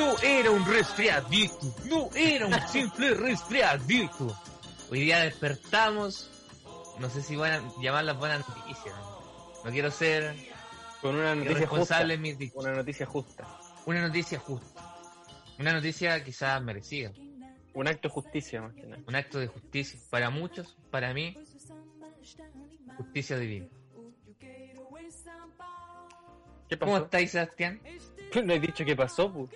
No era un resfriadito, no era un simple resfriadito. Hoy día despertamos, no sé si van a llamarlas buenas noticias. No quiero ser Con una noticia justa. en mis dichos. Una noticia justa. Una noticia justa. Una noticia quizás merecida. Un acto de justicia, más que nada. Un acto de justicia. Para muchos, para mí, justicia divina. ¿Qué ¿Cómo estáis, Sebastián? No he dicho qué pasó, pues.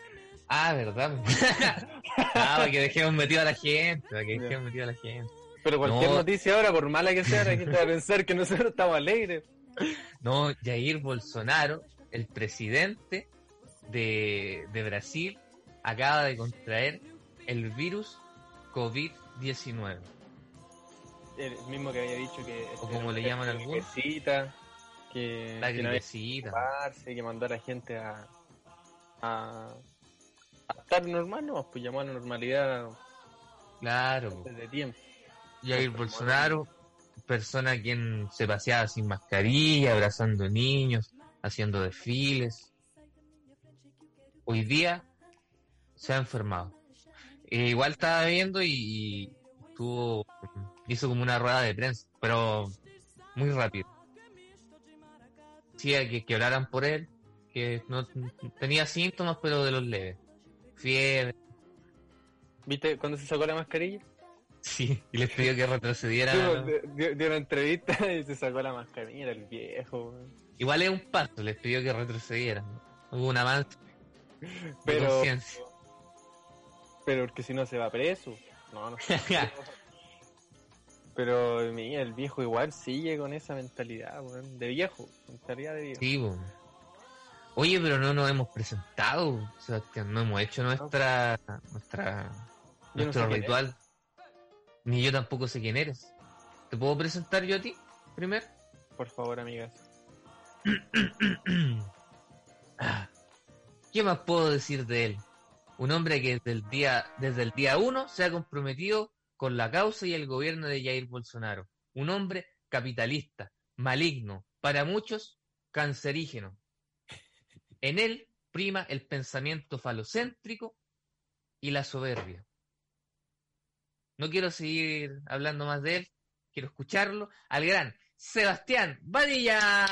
Ah, verdad. ah, para que dejemos metido a la gente, para que dejemos metido a la gente. Pero cualquier No. noticia ahora, por mala que sea, la gente va a pensar que nosotros estamos alegres. No, Jair Bolsonaro, el presidente de, de Brasil, acaba de contraer el virus COVID-19. El mismo que había dicho que... O como le llaman algunos. Que, La que no que que mandó a la gente a, a estar normal, no, pues llamó a la normalidad Claro. desde tiempo. Jair Bolsonaro, persona quien se paseaba sin mascarilla, abrazando niños, haciendo desfiles. Hoy día se ha enfermado. Eh, igual estaba viendo y, y tuvo, hizo como una rueda de prensa, pero muy rápido. Decía que, que oraran por él, que no tenía síntomas, pero de los leves. Fiebre, ¿Viste cuando se sacó la mascarilla? sí, y les pidió que retrocedieran. Dio, dio- dio una entrevista y se sacó la mascarilla, el viejo. Igual es un paso, les pidió que retrocedieran. Hubo un avance Pero, pero porque si no se va preso. No, no sé. Pero mira, el viejo igual sigue con esa mentalidad, weón, de viejo, mentalidad de viejo. Sí. Oye, pero no nos hemos presentado, Sebastián. No hemos hecho nuestra, nuestra, Yo no nuestro sé ritual. Ni yo tampoco sé quién eres. ¿Te puedo presentar yo a ti primero? Por favor, amigas. ¿Qué más puedo decir de él? Un hombre que desde el día, desde el día uno se ha comprometido con la causa y el gobierno de Jair Bolsonaro. Un hombre capitalista, maligno, para muchos cancerígeno. En él prima el pensamiento falocéntrico y la soberbia. No quiero seguir hablando más de él, quiero escucharlo al gran Sebastián Badilla.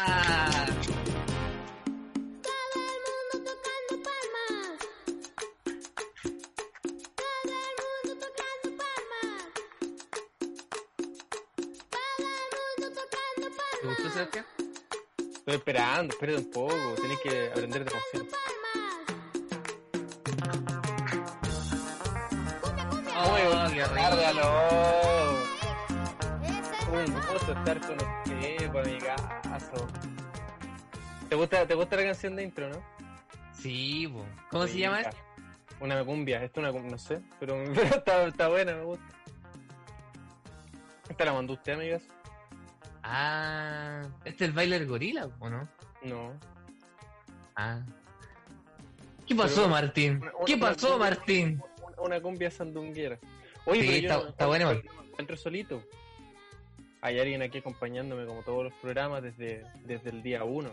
Esperando, espérate un poco, tenés que aprender de. Oh, qué rico. ¡Cárgalo! Un gusto estar con usted, por. ¿Te gusta, ¿Te gusta la canción de intro, no? Sí, po. ¿cómo se llama? Esto? Una cumbia, esto es una cumbia, no sé, pero, pero está, está buena, me gusta. ¿Esta la mandó usted, amigas? Ah, este es el bailer gorila, ¿o no? No. Ah. ¿Qué pasó, Pero- Martín? Una- una- ¿Qué pasó, Martín? Una, cumbia sandunguera. Oye, Sí, pero yo está- no- está bueno, no- encuentro solito. Hay alguien aquí acompañándome como todos los programas desde, desde el día uno.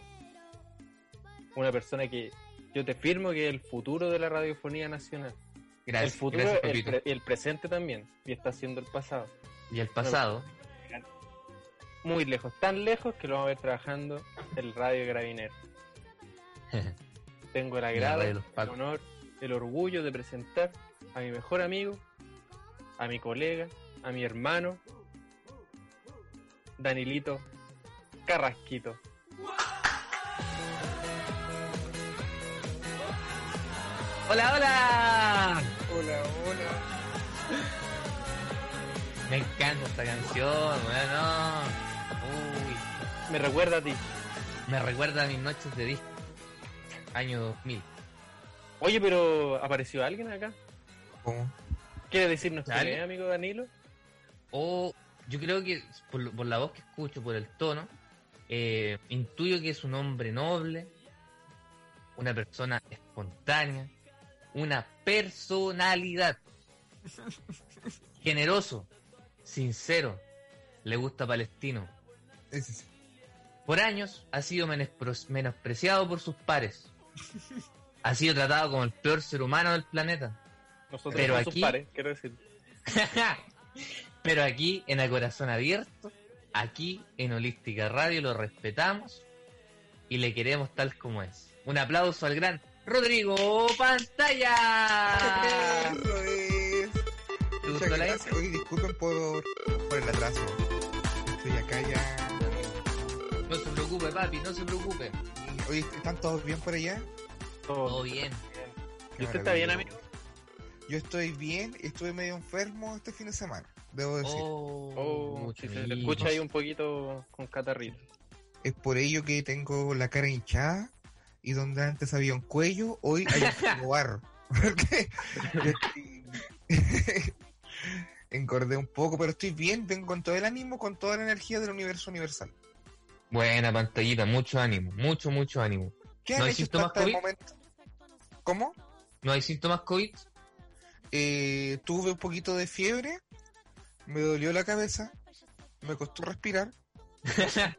Una persona que yo te firmo que es el futuro de la radiofonía nacional. Gracias, el futuro gracias, el presente también. Y está siendo el pasado. Y el pasado. Muy lejos, tan lejos que lo vamos a ver trabajando el Radio Carabinero. Tengo el agrado, el honor, el orgullo de presentar a mi mejor amigo, a mi colega, a mi hermano, Danilito Carrasquito. ¡Hola, hola! Hola, hola. Me encanta esta canción, bueno. Uy, Me recuerda a ti. me recuerda a mis noches de disco. Año 2000. Oye, pero ¿apareció alguien acá? ¿Cómo? ¿Quiere decirnos quién amigo Danilo? O yo creo que por la voz que escucho, por el tono, eh, intuyo que es un hombre noble, una persona espontánea, una personalidad, generoso, sincero, le gusta palestino. Ese sí. Por años ha sido menospreciado por sus pares. ha sido tratado como el peor ser humano del planeta. Nosotros Pero somos aquí- sus pares, quiero decir. Pero aquí, en el corazón abierto, aquí en Holística Radio lo respetamos y le queremos tal como es. Un aplauso al gran Rodrigo Pantalla. Eso es. ¿Te Muchas gustó la gracias. Oye, disculpen por, por el atraso. Estoy acá ya. No se preocupe, papi, no se preocupe. Oye, ¿están todos bien por allá? Todo Todo bien. ¿Y usted está bien, amigo? Yo estoy bien, estuve medio enfermo este fin de semana, debo decir. Oh, Oh, si se le escucha ahí un poquito con catarrito. Es por ello que tengo la cara hinchada y donde antes había un cuello, hoy hay un barro. Porque engordé un poco, pero estoy bien, vengo con todo el ánimo, con toda la energía del universo universal. Buena pantallita, mucho ánimo, mucho, mucho ánimo. ¿Qué ¿No han hay hecho síntomas hasta el COVID? momento? ¿Cómo? ¿No hay síntomas COVID? Eh, tuve un poquito de fiebre, me dolió la cabeza, me costó respirar,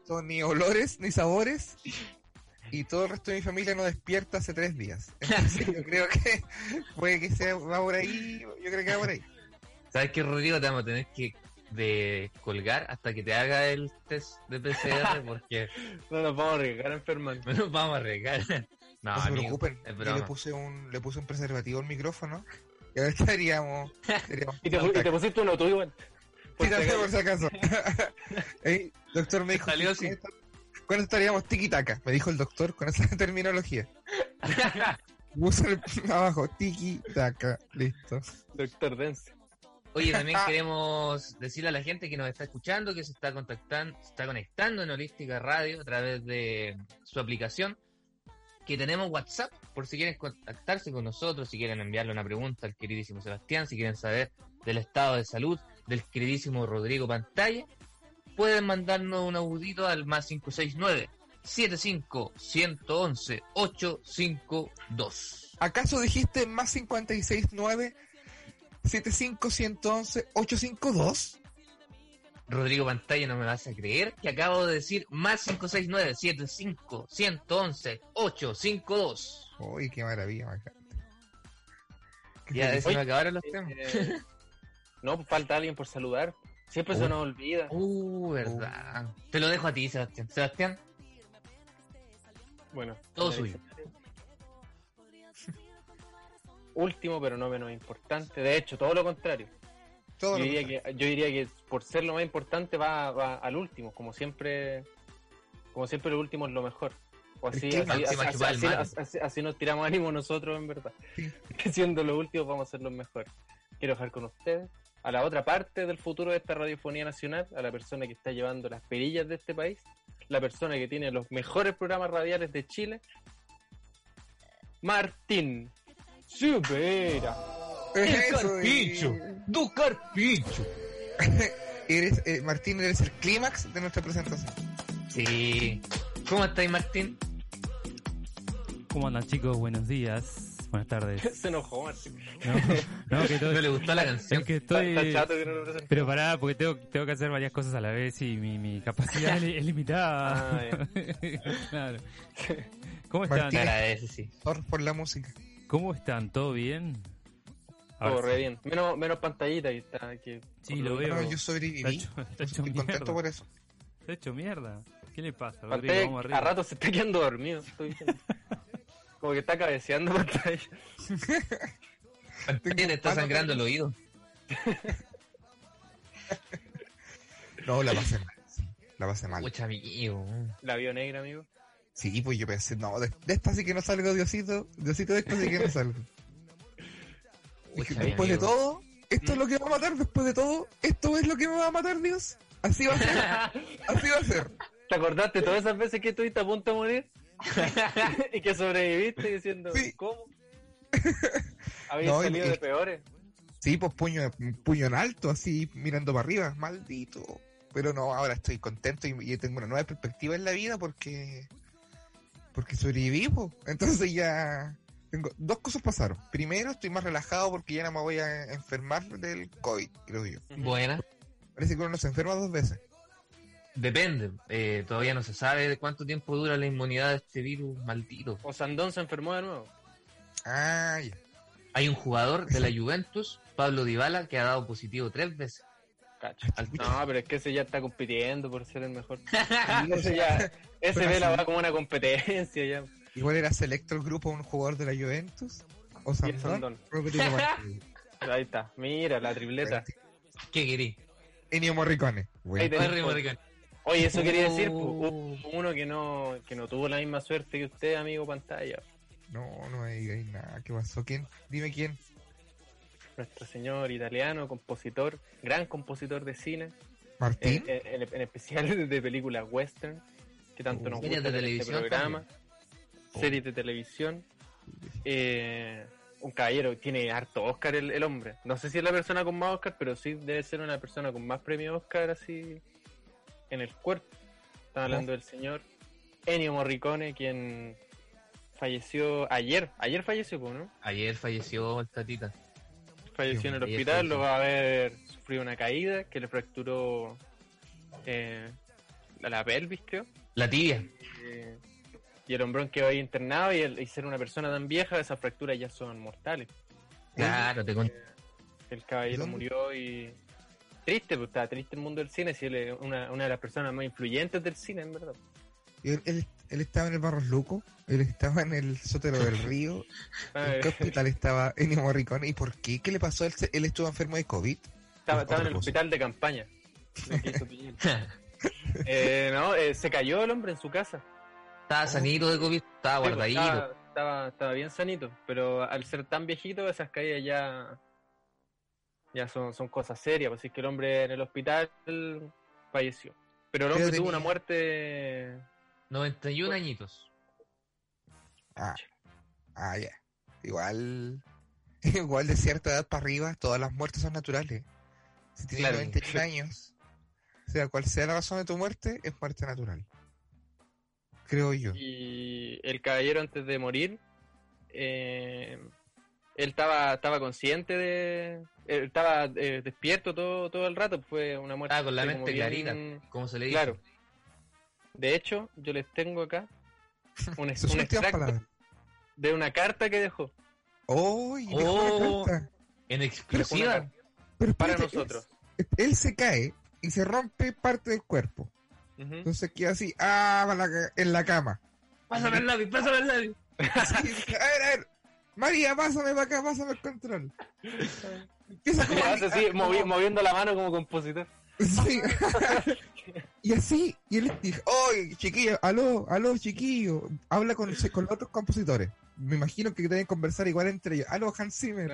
no, ni olores ni sabores, y todo el resto de mi familia no despierta hace tres días. Entonces yo creo que puede que sea, va por ahí, yo creo que va por ahí. ¿Sabes qué, Rodrigo? Te vamos a tener que de colgar hasta que te haga el test de PCR porque No nos vamos a arriesgar a enfermar. no nos vamos a arriesgar. No, No, se amigo, preocupen, yo le puse un, le puse un preservativo al micrófono y ahora estaríamos, estaríamos Y te, y te pusiste uno tú igual. Por si Tírate acaso. por si acaso. Ey, doctor me dijo, Salió que- así. ¿cuándo estaríamos tiki-taka? Me dijo el doctor con esa terminología. Puso el- abajo, tiki-taka, listo. Doctor Dense. Oye, también queremos decirle a la gente que nos está escuchando que se está contactando, se está conectando en Holística Radio a través de su aplicación, que tenemos WhatsApp por si quieren contactarse con nosotros, si quieren enviarle una pregunta al queridísimo Sebastián, si quieren saber del estado de salud del queridísimo Rodrigo Pantalla, pueden mandarnos un audito al más 569 75 111 852. ¿Acaso dijiste más 569 75111 852? Rodrigo Pantalla, no me vas a creer que acabo de decir más 569 75 111 852. Uy, qué maravilla. Qué Ya se me acabaron los temas. Eh, no, falta alguien por saludar. Siempre se Uy. nos olvida. Uh, verdad. Te lo dejo a ti, Sebastián. Sebastián, Bueno, Todo suyo. Último, pero no menos importante. De hecho, todo lo contrario. Todo Yo lo diría, contrario. que, yo diría que por ser lo más importante va, va al último, como siempre, como siempre lo último es lo mejor. O así, que así, así- así- mate. así- así- así nos tiramos ánimo nosotros en verdad. Sí. Siendo los últimos vamos a ser los mejores. Quiero dejar con ustedes a la otra parte del futuro de esta radiofonía nacional, a la persona que está llevando las perillas de este país, la persona que tiene los mejores programas radiales de Chile, Martín Supera. Eso, eh, ¡Du Carpincho! eres, eh, Martín, eres el clímax de nuestra presentación. Sí. ¿Cómo estáis, Martín? ¿Cómo andan chicos? Buenos días, buenas tardes. Se enojó Martín. No, no, que todo- ¿No le gustó la canción? es que Está, estoy... está chato que no lo. Pero pará, porque tengo, tengo que hacer varias cosas a la vez y mi, mi capacidad es, es limitada. Ah, claro. ¿Cómo están? Te Martín. agradece, sí. Por, por la música. ¿Cómo están? ¿Todo bien? Todo re bien. Menos, menos pantallita que está. Que, Sí, lo veo. Yo Está sobreviví. hecho, está hecho Estoy contento mierda. por eso. Está hecho mierda. ¿Qué le pasa, Rodrigo? Pantalla Vamos a arriba. rato se está quedando dormido. Estoy diciendo. Como que está cabeceando pantalla. Martín, te está sangrando el oído. No, la pasé mal. La pasé mal. Pucha, amigo. La vio negra, amigo. Sí, pues yo pensé, no, de, de esta sí que no salgo, Diosito. Diosito, de esta sí que no salgo. Dije, después de amigo. todo, esto es lo que va a matar, después de todo, esto es lo que me va a matar, Dios. Así va a ser, así va a ser. ¿Te acordaste todas esas veces que estuviste a punto de morir? y que sobreviviste diciendo, Sí. ¿cómo? Habías No, salido y- de peores. Sí, pues puño, puño en alto, así mirando para arriba, maldito. Pero no, ahora estoy contento y, y tengo una nueva perspectiva en la vida porque porque sobreviví, po. Entonces ya tengo dos cosas pasaron. Primero, estoy más relajado porque ya no me voy a enfermar del COVID, creo yo. Buena. Parece que uno no se enferma dos veces. Depende. Eh, todavía no se sabe de cuánto tiempo dura la inmunidad de este virus maldito. O Sandón se enfermó de nuevo. Ah, ya. Hay un jugador de la Juventus, Pablo Dybala, que ha dado positivo tres veces. Cacho. No, pero es que ese ya está compitiendo por ser el mejor. ese ya, ese ve la va como una competencia ya. Igual era selecto el grupo un jugador de la Juventus. O Sandón. Ahí está, mira la tripleta. ¿Qué querí? Ennio Morricone. Ahí Bueno, tenés Henry por- Morricone. Oye, eso quería decir, Oh. pu- hubo uno que no, que no tuvo la misma suerte que usted, amigo pantalla. no, no me digáis nada. ¿Qué pasó? ¿Quién? Dime quién. Nuestro señor italiano, compositor, gran compositor de cine, ¿Martín? en, en- en especial de películas western, que tanto nos gusta de este televisión programa, series de televisión. Eh, un caballero, tiene harto Oscar el, el hombre. No sé si es la persona con más Oscar, pero sí debe ser una persona con más premio Oscar así en el cuerpo. Estamos hablando del señor Ennio Morricone, quien falleció ayer. Ayer falleció, ¿no? Ayer falleció el tatita. Falleció en el hospital, va a haber sufrido una caída que le fracturó eh, la, pelvis, creo. La tibia. Eh, y el hombrón quedó ahí internado y, el, y ser una persona tan vieja, esas fracturas ya son mortales. Claro, te con- El caballero ¿Dónde? murió y... Triste, pues estaba triste el mundo del cine, si él es una, una de las personas más influyentes del cine, en verdad. Él, él- él estaba en el Barros Luco. Él estaba en el Sótero del Río. Ah, ¿En qué hospital estaba Ennio Morricone? ¿Y por qué? ¿Qué le pasó? ¿Él, él estuvo enfermo de COVID? estaba, estaba en el cosa. hospital de campaña. Eh, no, eh, se cayó el hombre en su casa. Estaba sanito de COVID, estaba Sí, pues, guardadito. Estaba, estaba, estaba bien sanito, pero al ser tan viejito, esas caídas ya, ya son, son cosas serias. Pues, Así que el hombre en el hospital falleció. Pero el ¿Qué hombre tuvo una muerte. 91 añitos. Ah, ah, ya. Igual, igual de cierta edad para arriba, todas las muertes son naturales. Si tienes Claro. 91 años, sea cual sea la razón de tu muerte, es muerte natural. Creo yo. Y el caballero, antes de morir, eh, él estaba, estaba consciente de. él estaba eh, despierto todo, todo el rato. Fue una muerte. Ah, con la como mente clarita, como se le dice. Claro. De hecho, yo les tengo acá un, extracto palabras. de una carta que dejó. ¡Oh! y dejó Oh. una carta. En exclusiva. Pero para espérate, nosotros. Él, él se cae y se rompe parte del cuerpo. Entonces queda así, ah, la en la cama. Pásame el lápiz, pásame el lápiz. Sí, a ver, a ver. María, pásame para acá, pásame el control. Empieza como así, movi- moviendo la mano como compositor. Sí. y así, y él dijo, oye, chiquillo, aló, aló, chiquillo, habla con, con los otros compositores. Me imagino que deben conversar igual entre ellos. Aló, Hans Zimmer,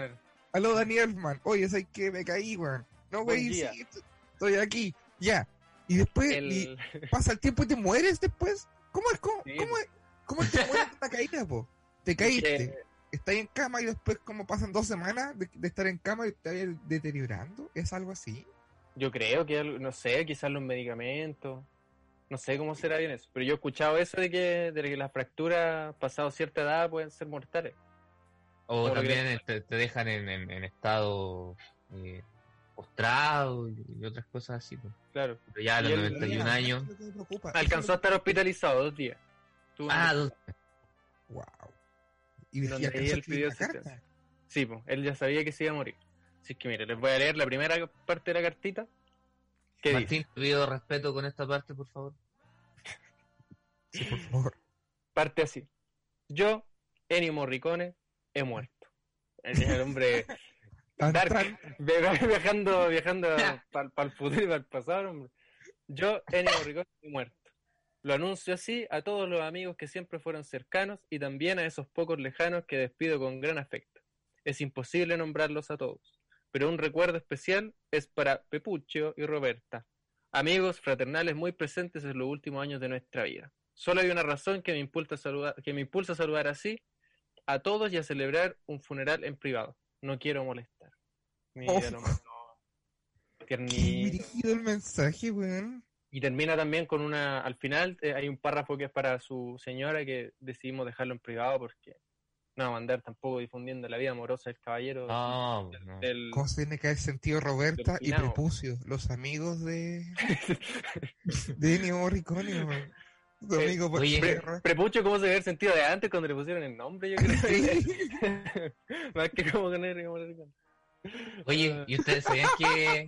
aló, Danny Elfman, oye, ¿sabes qué? Me caí, weón. No, güey, sí, esto- estoy aquí, ya. Y después, El- y pasa el tiempo y te mueres después. ¿Cómo es? ¿Cómo, Sí, cómo es? ¿Cómo te mueres de una caída, po? Te caíste, que- estás en cama y después, como pasan dos semanas de, de estar en cama y te deteriorando? ¿Es algo así? Yo creo que, no sé, quizás los medicamentos. No sé cómo será bien eso. Pero yo he escuchado eso de que, de que las fracturas, pasado cierta edad, pueden ser mortales. O Como también que- te, te dejan en, en- en estado eh, postrado y, y otras cosas así. pues. Claro. Pero ya a los Y el- 91 años. Eso es lo que me preocupa. Alcanzó a estar hospitalizado dos días. Tuvo Ah, dos- Wow. Y de Donde y ahí alcanzó a él pidió. Sí, pues, él ya sabía que se iba a morir. Así que mire, les voy a leer la primera parte de la cartita. Martín, pido respeto con esta parte, por favor. Sí, por favor. Parte así. Yo, Ennio Morricone, he muerto. El, el hombre Tan, Dark. viajando, viajando para el futuro y para el pasado, hombre. Yo, Ennio Morricone, he muerto. Lo anuncio así a todos los amigos que siempre fueron cercanos y también a esos pocos lejanos que despido con gran afecto. Es imposible nombrarlos a todos, pero un recuerdo especial es para Pepuccio y Roberta, amigos fraternales muy presentes en los últimos años de nuestra vida. Solo hay una razón que me impulsa a saludar, que me impulsa a saludar así a todos y a celebrar un funeral en privado. No quiero molestar. Mira, Oh. no, no. Qué el mensaje, weón. Y termina también con una, al final eh, hay un párrafo que es para su señora que decidimos dejarlo en privado porque no mandar tampoco difundiendo la vida amorosa del caballero. No, pues no. del- ¿Cómo se tiene que haber sentido Roberta y. Prepucio? Los amigos de, de Ennio Morricone. Su amigo por oye, perro. Prepucho, ¿cómo se ve el sentido de antes cuando le pusieron el nombre? Yo creo. Más que como con el morricón. Oye, ¿y ustedes sabían que,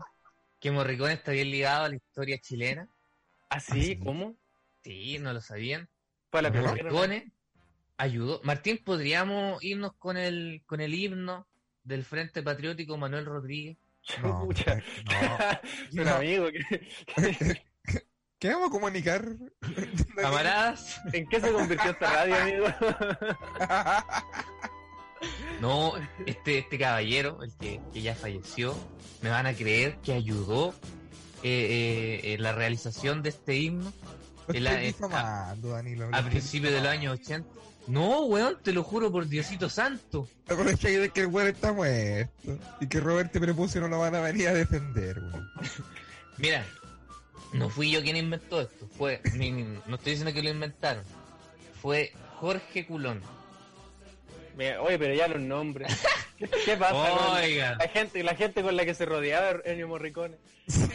que Morricone está bien ligado a la historia chilena? ¿Ah, sí? sí. ¿Cómo? Sí, no lo sabían. Para la primera. Morricone ayudó. Martín, ¿podríamos irnos con el, con el himno del Frente Patriótico Manuel Rodríguez? No, no. Un No. amigo. que- ¿Qué vamos a comunicar? Camaradas, ¿En qué se convirtió esta radio, amigo? no, este, este caballero, el que, que ya falleció, me van a creer que ayudó eh, eh, en la realización de este himno lo a estoy principios de los difamando. años 80. No, weón, te lo juro por Diosito Santo. Pero es que el weón está muerto. Y que Roberto Prepucio no lo van a venir a defender, weón. Mira, no fui yo quien inventó esto, fue, ni- ni- no estoy diciendo que lo inventaron, fue Jorge Culón. Mira, Oye, pero ya los nombres. ¿Qué, qué pasa con Oiga, la gente, la gente con la que se rodeaba Ennio Morricone?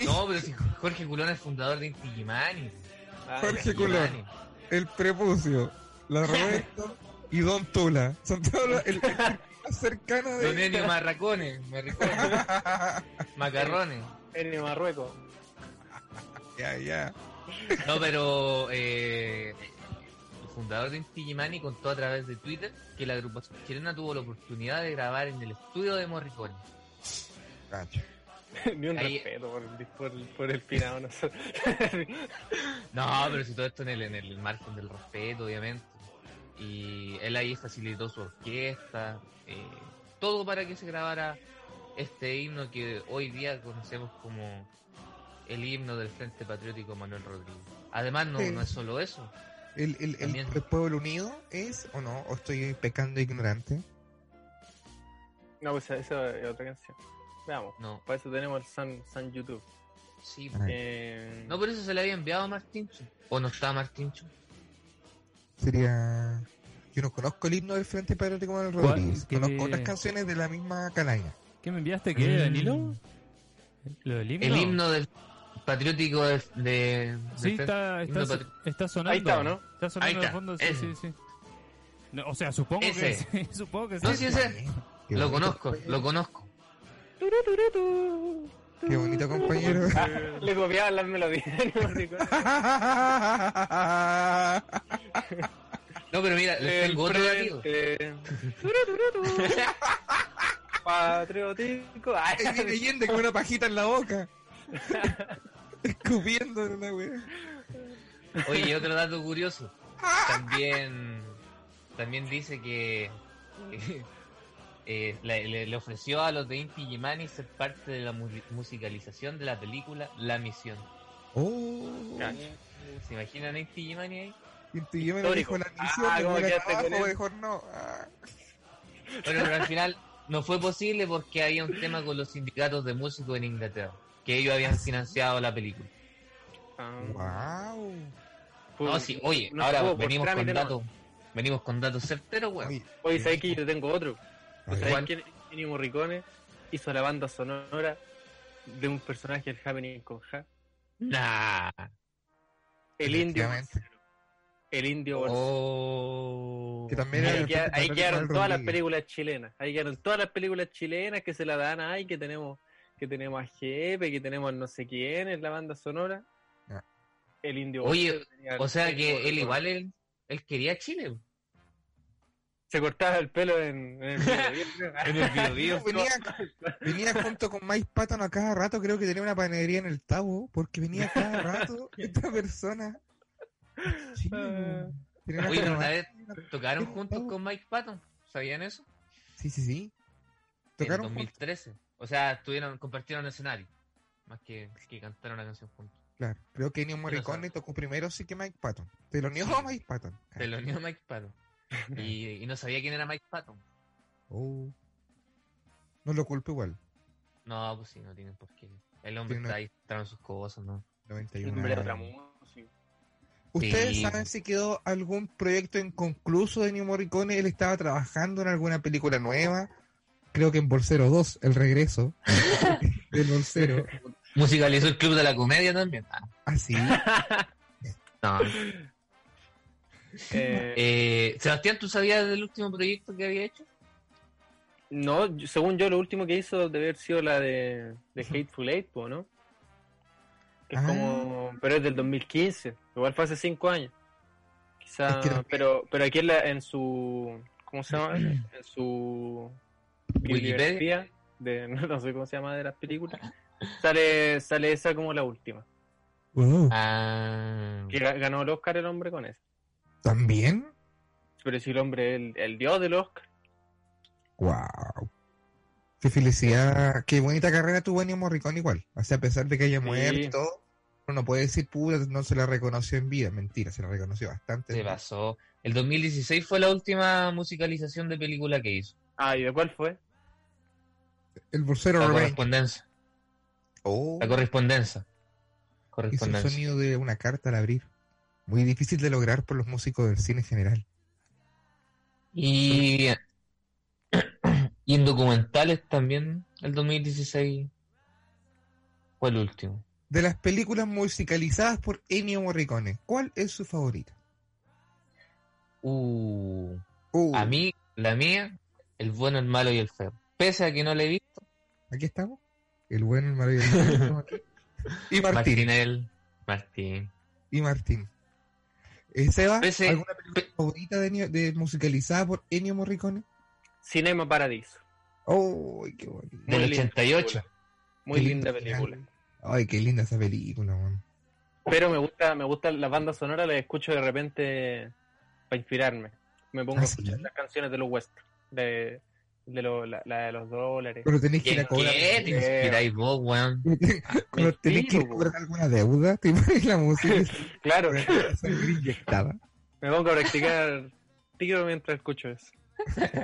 no, pero si Jorge Culón es fundador de Inti Gimani. Ah, Jorge. Culón. El Prepucio, la Roberto y Don Tula. Son todos los el, el más cercano Don de... Ennio Marracones, Marracones, Macarrones. Ennio Marruecos. ya, ya. No, pero eh, el fundador de Inti Gimani contó a través de Twitter que la agrupación chilena tuvo la oportunidad de grabar en el estudio de Morricone. Cacho. Ni un Ahí- respeto por, el- por, el- por el finado. No sé. No, pero si todo esto en el, en el margen del respeto, obviamente. Y él ahí facilitó su orquesta, eh, todo para que se grabara este himno que hoy día conocemos como el himno del Frente Patriótico Manuel Rodríguez. Además, no, Sí. no es solo eso. ¿El, el, el, También. el pueblo unido es o no? ¿O estoy pecando ignorante? No, pues esa es otra canción. Veamos. No, Para eso tenemos el San, San YouTube. sí. Ah. Eh, No, por eso se le había enviado a Martincho. ¿O no estaba Martincho? Sería... Yo no conozco el himno del Frente Patriótico Manuel. Rodríguez. ¿Qué- Conozco otras canciones de la misma calaña. ¿Qué me enviaste? ¿Qué, Mm. Danilo? ¿Lo del himno? El himno del patriótico de... de- Sí, del está, está, patri- está sonando. Ahí está, ¿o no? Está sonando Ahí de está, fondo, sí, ese. sí, sí. No, o sea, supongo que Ese. sí. Supongo que sí. No, sí, ese. Qué Lo conozco, compañero. lo conozco. Qué bonito, compañero. Ah, le copiaban las melodías de. No, pero mira, les El tengo otro frente. Patriótico. Ay, Ahí viene Allende con una pajita en la boca. Escupiendo en una wea. Oye, y otro dato curioso. También, también dice que eh, le, le- le ofreció a los de Inti Gimani ser parte de la mu- musicalización de la película La Misión. Oh. ¿Se imaginan a Inti Gimani ahí? Y yo me lo dijo la misión Ah, de ¿cómo fuera quedaste abajo, con él? mejor no. Ah. Bueno, pero al final no fue posible porque había un tema con los sindicatos de músicos en Inglaterra, que ellos habían financiado la película. Ah, Wow. fue- No, sí, oye, no ahora venimos con no. datos, venimos con datos certeros, weón. Oye, ¿sabes que yo tengo otro? ¿Sabes que Ennio Morricone hizo la banda sonora de un personaje del Happening con Ja? Nah. El indio. El indio. Oh. Que también era Ahí, queda- quedaron todas las películas chilenas. Ahí quedaron todas las películas chilenas que se la dan ahí, que tenemos, que tenemos a Jepe, que tenemos no sé quién en la banda sonora. Ah. El indio. Oye, O sea el- que él igual él, él quería Chile. se cortaba el pelo en, en el video. En el Biobío. Venía, venía junto con Mike Patton a cada rato, creo que tenía una panadería en el Tabo, porque venía cada rato esta persona. Sí, Ah. tenía una Oye, pero una panadería. vez tocaron juntos con Mike Patton. ¿Sabían eso? Sí, sí, sí. En Tocaron juntos, 2013. O sea, estuvieron, compartieron escenario. Más que, que cantaron una canción juntos. claro. Creo que Ennio Morricone tocó primero sí que Mike Patton. Te lo unió Mike Patton. Se lo unió Mike Patton. Y, y no sabía quién era Mike Patton. Oh. No lo culpo igual. No, pues sí, no tienen por qué. El hombre Tiene- está ahí, traen sus cosas, ¿no? 91 Hombre, otra años. ¿Ustedes Sí. saben si quedó algún proyecto inconcluso de Ennio Morricone? Él estaba trabajando en alguna película nueva. Creo que en Bolsero 2, El Regreso. del Bolsero. Musicalizó el Club de la Comedia también. Ah, Así. no. Eh, Eh, Sebastián, ¿tú sabías del último proyecto que había hecho? no, según yo, lo último que hizo debe haber sido la de, de Hateful Eight, ¿no? Es Ah. como. Pero es del 2015. Igual fue hace 5 años. Quizá. Es que pero, pero aquí en, la, en su. ¿Cómo se llama? En su. Wikipedia. bibliografía De, no sé cómo se llama de las películas. Sale, sale esa como la última. Ah, Que ga- ganó el Oscar el hombre con esa. ¿También? Pero si el hombre, el, el dios del Oscar. Wow. Qué felicidad. Qué bonita carrera tuvo Ennio Morricone igual. O sea, a pesar de que haya Sí. muerto y todo, uno no puede decir, puta, no se la reconoció en vida. Mentira, se la reconoció bastante. se pasó. El 2016 fue la última musicalización de película que hizo. Ah, ¿y de cuál fue? El bolsero La Revenge. correspondencia. Oh, La correspondencia. hizo el Correspondencia. sonido de una carta al abrir. Muy difícil de lograr por los músicos del cine en general. Y, y en documentales también, el 2016 fue el último. De las películas musicalizadas por Ennio Morricone, ¿cuál es su favorita? Uh, Uh, a mí, la mía, el bueno, el malo y el feo. Pese a que no le he visto, Aquí estamos. El bueno, el malo y el feo. Y Martín. Martín, el Martín. Y Martín. Eh, Seba, Pese- ¿alguna película favorita de, Ennio- de musicalizada por Ennio Morricone? Cinema Paradiso. ¡Oh, qué bonito! Muy Del linda 88. película. Muy Qué linda película. ¡Ay, qué linda esa película, man! Pero me gusta, me gustan las bandas sonoras, las escucho de repente para inspirarme. Me pongo ¿Ah, a sí? escuchar las canciones de los western, de, de lo- la, la de los dólares. Pero tenéis que ir a ¿Qué, cobrar. qué te inspiráis vos, weón? Pero tenéis que cobrar alguna deuda. Te pones la música Claro, inyectada. me pongo a practicar tiro mientras escucho eso.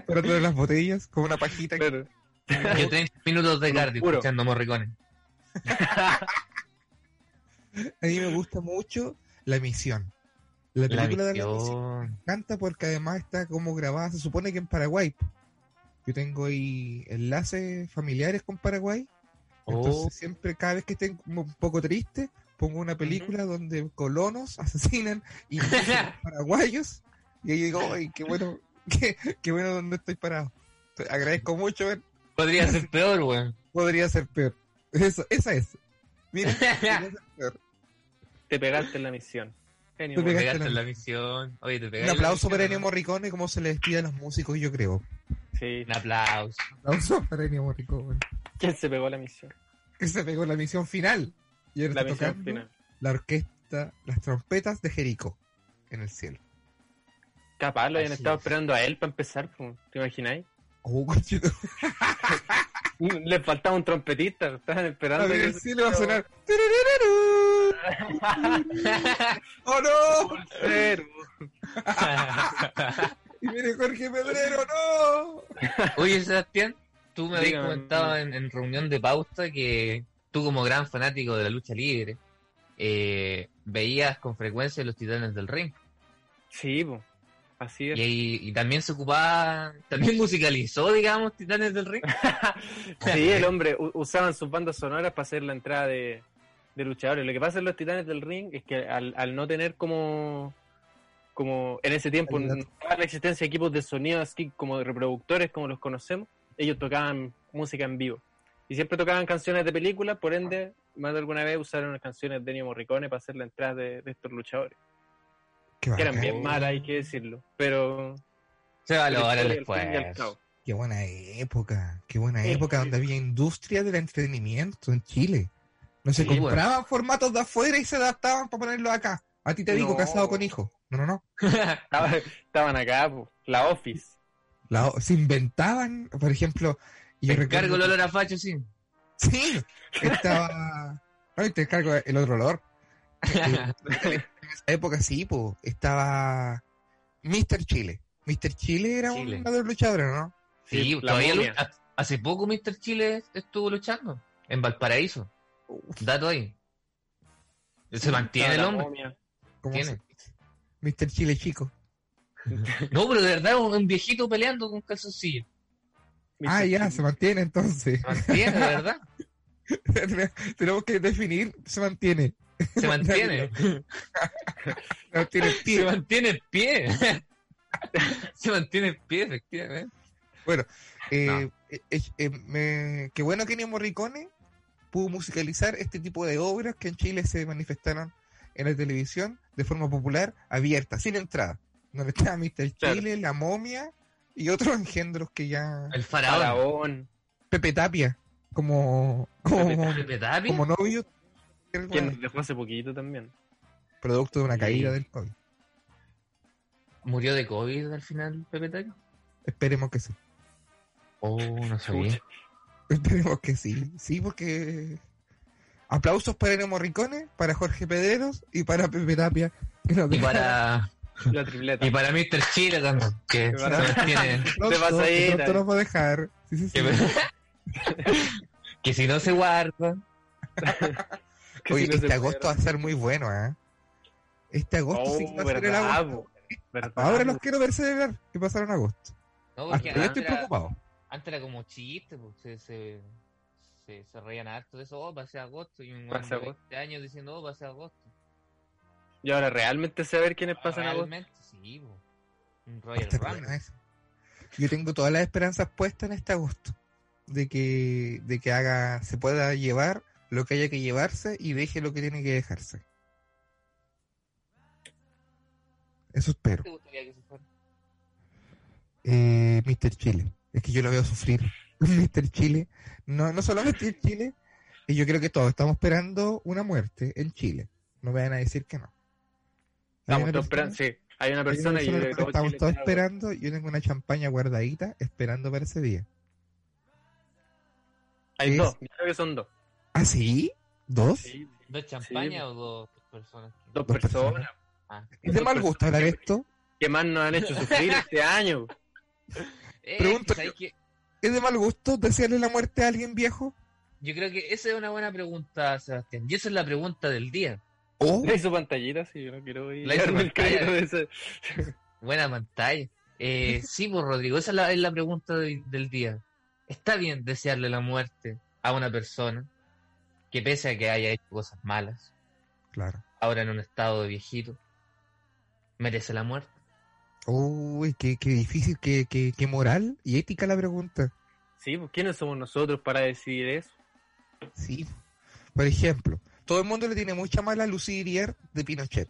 Pero todas las botellas, con una pajita. Claro. Yo 30 minutos de juro. escuchando Morricone. A mí me gusta mucho La Misión. La La película de La Misión me encanta porque además está como grabada, se supone que en Paraguay. Yo tengo ahí enlaces familiares con Paraguay. Entonces Oh. siempre, cada vez que esté como un poco triste, pongo una película donde colonos asesinan indígenas paraguayos. Y ahí digo, ay, qué bueno, qué, qué bueno donde estoy parado. Agradezco mucho, ver, Podría ser peor, weón. podría ser peor. Eso, esa es. Mira. Te pegaste en la misión. Genio, Te Te pegaste pegaste en la- la misión. Oye, te Un aplauso para Ennio Morricone, como se le despide a los músicos, yo creo. Sí. Un aplauso. Un aplauso para Ennio Morricone. ¿Quién se pegó la misión? Que se pegó la misión final. Y ahora La está misión tocando final. la orquesta, las trompetas de Jericó en el cielo. Capaz lo habían Así estado es. esperando a él para empezar. ¿te imagináis? Oh. Le faltaba un trompetista, estaban A esperando. ver, que- el cielo va a sonar. ¡Oh no! Y viene Jorge Pedrero, ¡no! Oye, Sebastián, tú me habías comentado en, en reunión de pauta que tú como gran fanático de la lucha libre eh, veías con frecuencia los titanes del ring. Sí, po. Así Y, es. ahí- y también se ocupaba, también musicalizó, digamos, titanes del ring. Sí, el hombre usaban sus bandas sonoras para hacer la entrada de, de luchadores. Lo que pasa en los Titanes del Ring es que al, al no tener como como en ese tiempo no estaba la existencia de equipos de sonido así como de reproductores como los conocemos, ellos tocaban música en vivo. Y siempre tocaban canciones de películas, por ende, más de alguna vez usaron las canciones de Ennio Morricone para hacer la entrada de, de estos luchadores. Qué, Que eran bien malas, hay que decirlo. Pero... Se valora al cabo. Qué buena época, qué buena Sí. época donde había industria del entretenimiento en Chile. No se Sí, compraban formatos de afuera y se adaptaban para ponerlos acá. A ti te digo, No. casado con hijo. No, no, no. Estaba- estaban acá, po, la Office. La- se inventaban, por ejemplo, y Te encargo el olor a facho, sí. Sí, estaba. Ay, te encargo el otro olor. En esa época sí, pues, estaba Mr. Chile. Mr. Chile era Chile. los luchadores, ¿no? Sí, todavía hace poco Mr. Chile estuvo luchando en Valparaíso. Dato ahí. Se mantiene el hombre. ¿Cómo Tiene. Mr. Chile chico. No, pero de verdad, un, un viejito peleando con calzoncillo. Ah, ya, se mantiene entonces. Se mantiene, de verdad. Tenemos que definir, se mantiene. Se mantiene. No tiene Se pie. mantiene en pie. Se mantiene en pie, efectivamente. Eh, eh, eh, me- qué bueno que Ennio Morricone pudo musicalizar este tipo de obras que en Chile se manifestaron en la televisión de forma popular, abierta, sin entrada. Donde estaba Mr. Claro. Chile, La Momia y otros engendros que ya... El faraón. Pepe Tapia, como, como, Pepe Tapia. como novio, Que nos dejó hace poquito también. producto de una Sí. caída del COVID. ¿Murió de COVID al final, Pepe Tapia? Esperemos que sí. Oh, no sabía. Esperemos que sí. Sí, porque... Aplausos para Ennio Morricone, para Jorge Pederos y para Pepe Tapia. que nos Y para, La tripleta. y para Mr. Chile también, que se mantiene. Te vas a ir, pronto nos va a dejar. Sí, sí, sí. que, que si no se guarda. Que Oye, si no se este agosto va a ser muy bueno, ¿ah? Este agosto sí que va Oh, a ser el agosto. Verdad, Ahora los quiero ver celebrar. ¿Qué pasaron agosto? No, Hasta porque yo antes estoy era, preocupado. antes era como chiste, pues, se, se, se, se reían harto de eso, oh, va a ser agosto, y un de agosto. 20 años diciendo, oh, va a ser agosto. Y ahora realmente saber quiénes pasan a vos. Realmente, sí, po. un Royal. Yo tengo todas las esperanzas puestas en este agosto. De que, de que haga, se pueda llevar lo que haya que llevarse y deje lo que tiene que dejarse. Eso espero. ¿Te gustaría que se fuera? Eh, Mr. Chile. Es que yo lo veo sufrir. Mr. Chile. No, no solo Mr. Chile. Y yo creo que todos estamos esperando una muerte en Chile. No me van a decir que no. Estamos todos esperando. Sí, hay una hay una persona y yo estamos Chile todos esperando. Yo tengo una champaña guardadita esperando para ese día. Hay es- dos, yo creo que son dos. ¿Ah, sí? ¿Dos? Sí, ¿Dos champañas Sí. o dos personas? dos Dos personas. personas. Ah. ¿Es de mal gusto hablar esto? ¿Qué más nos han hecho sufrir este año? Eh, Pregunto ¿sabes qué? ¿Es de mal gusto desearle la muerte a alguien viejo? Yo creo que esa es una buena pregunta, Sebastián. Y esa es la pregunta del día. ¿O Le hizo pantallita, sí, yo no quiero La hizo pantalla. de ese. Buena pantalla. Eh, sí, pues Rodrigo, esa es la, es la pregunta de- del día. ¿Está bien desearle la muerte a una persona que pese a que haya hecho cosas malas, Claro. ahora en un estado de viejito, merece la muerte? Uy, qué, qué difícil, qué, qué, qué moral y ética la pregunta. Sí, pues ¿quiénes somos nosotros para decidir eso? Sí. Por ejemplo, todo el mundo le tiene mucha mala a Lucy de Pinochet.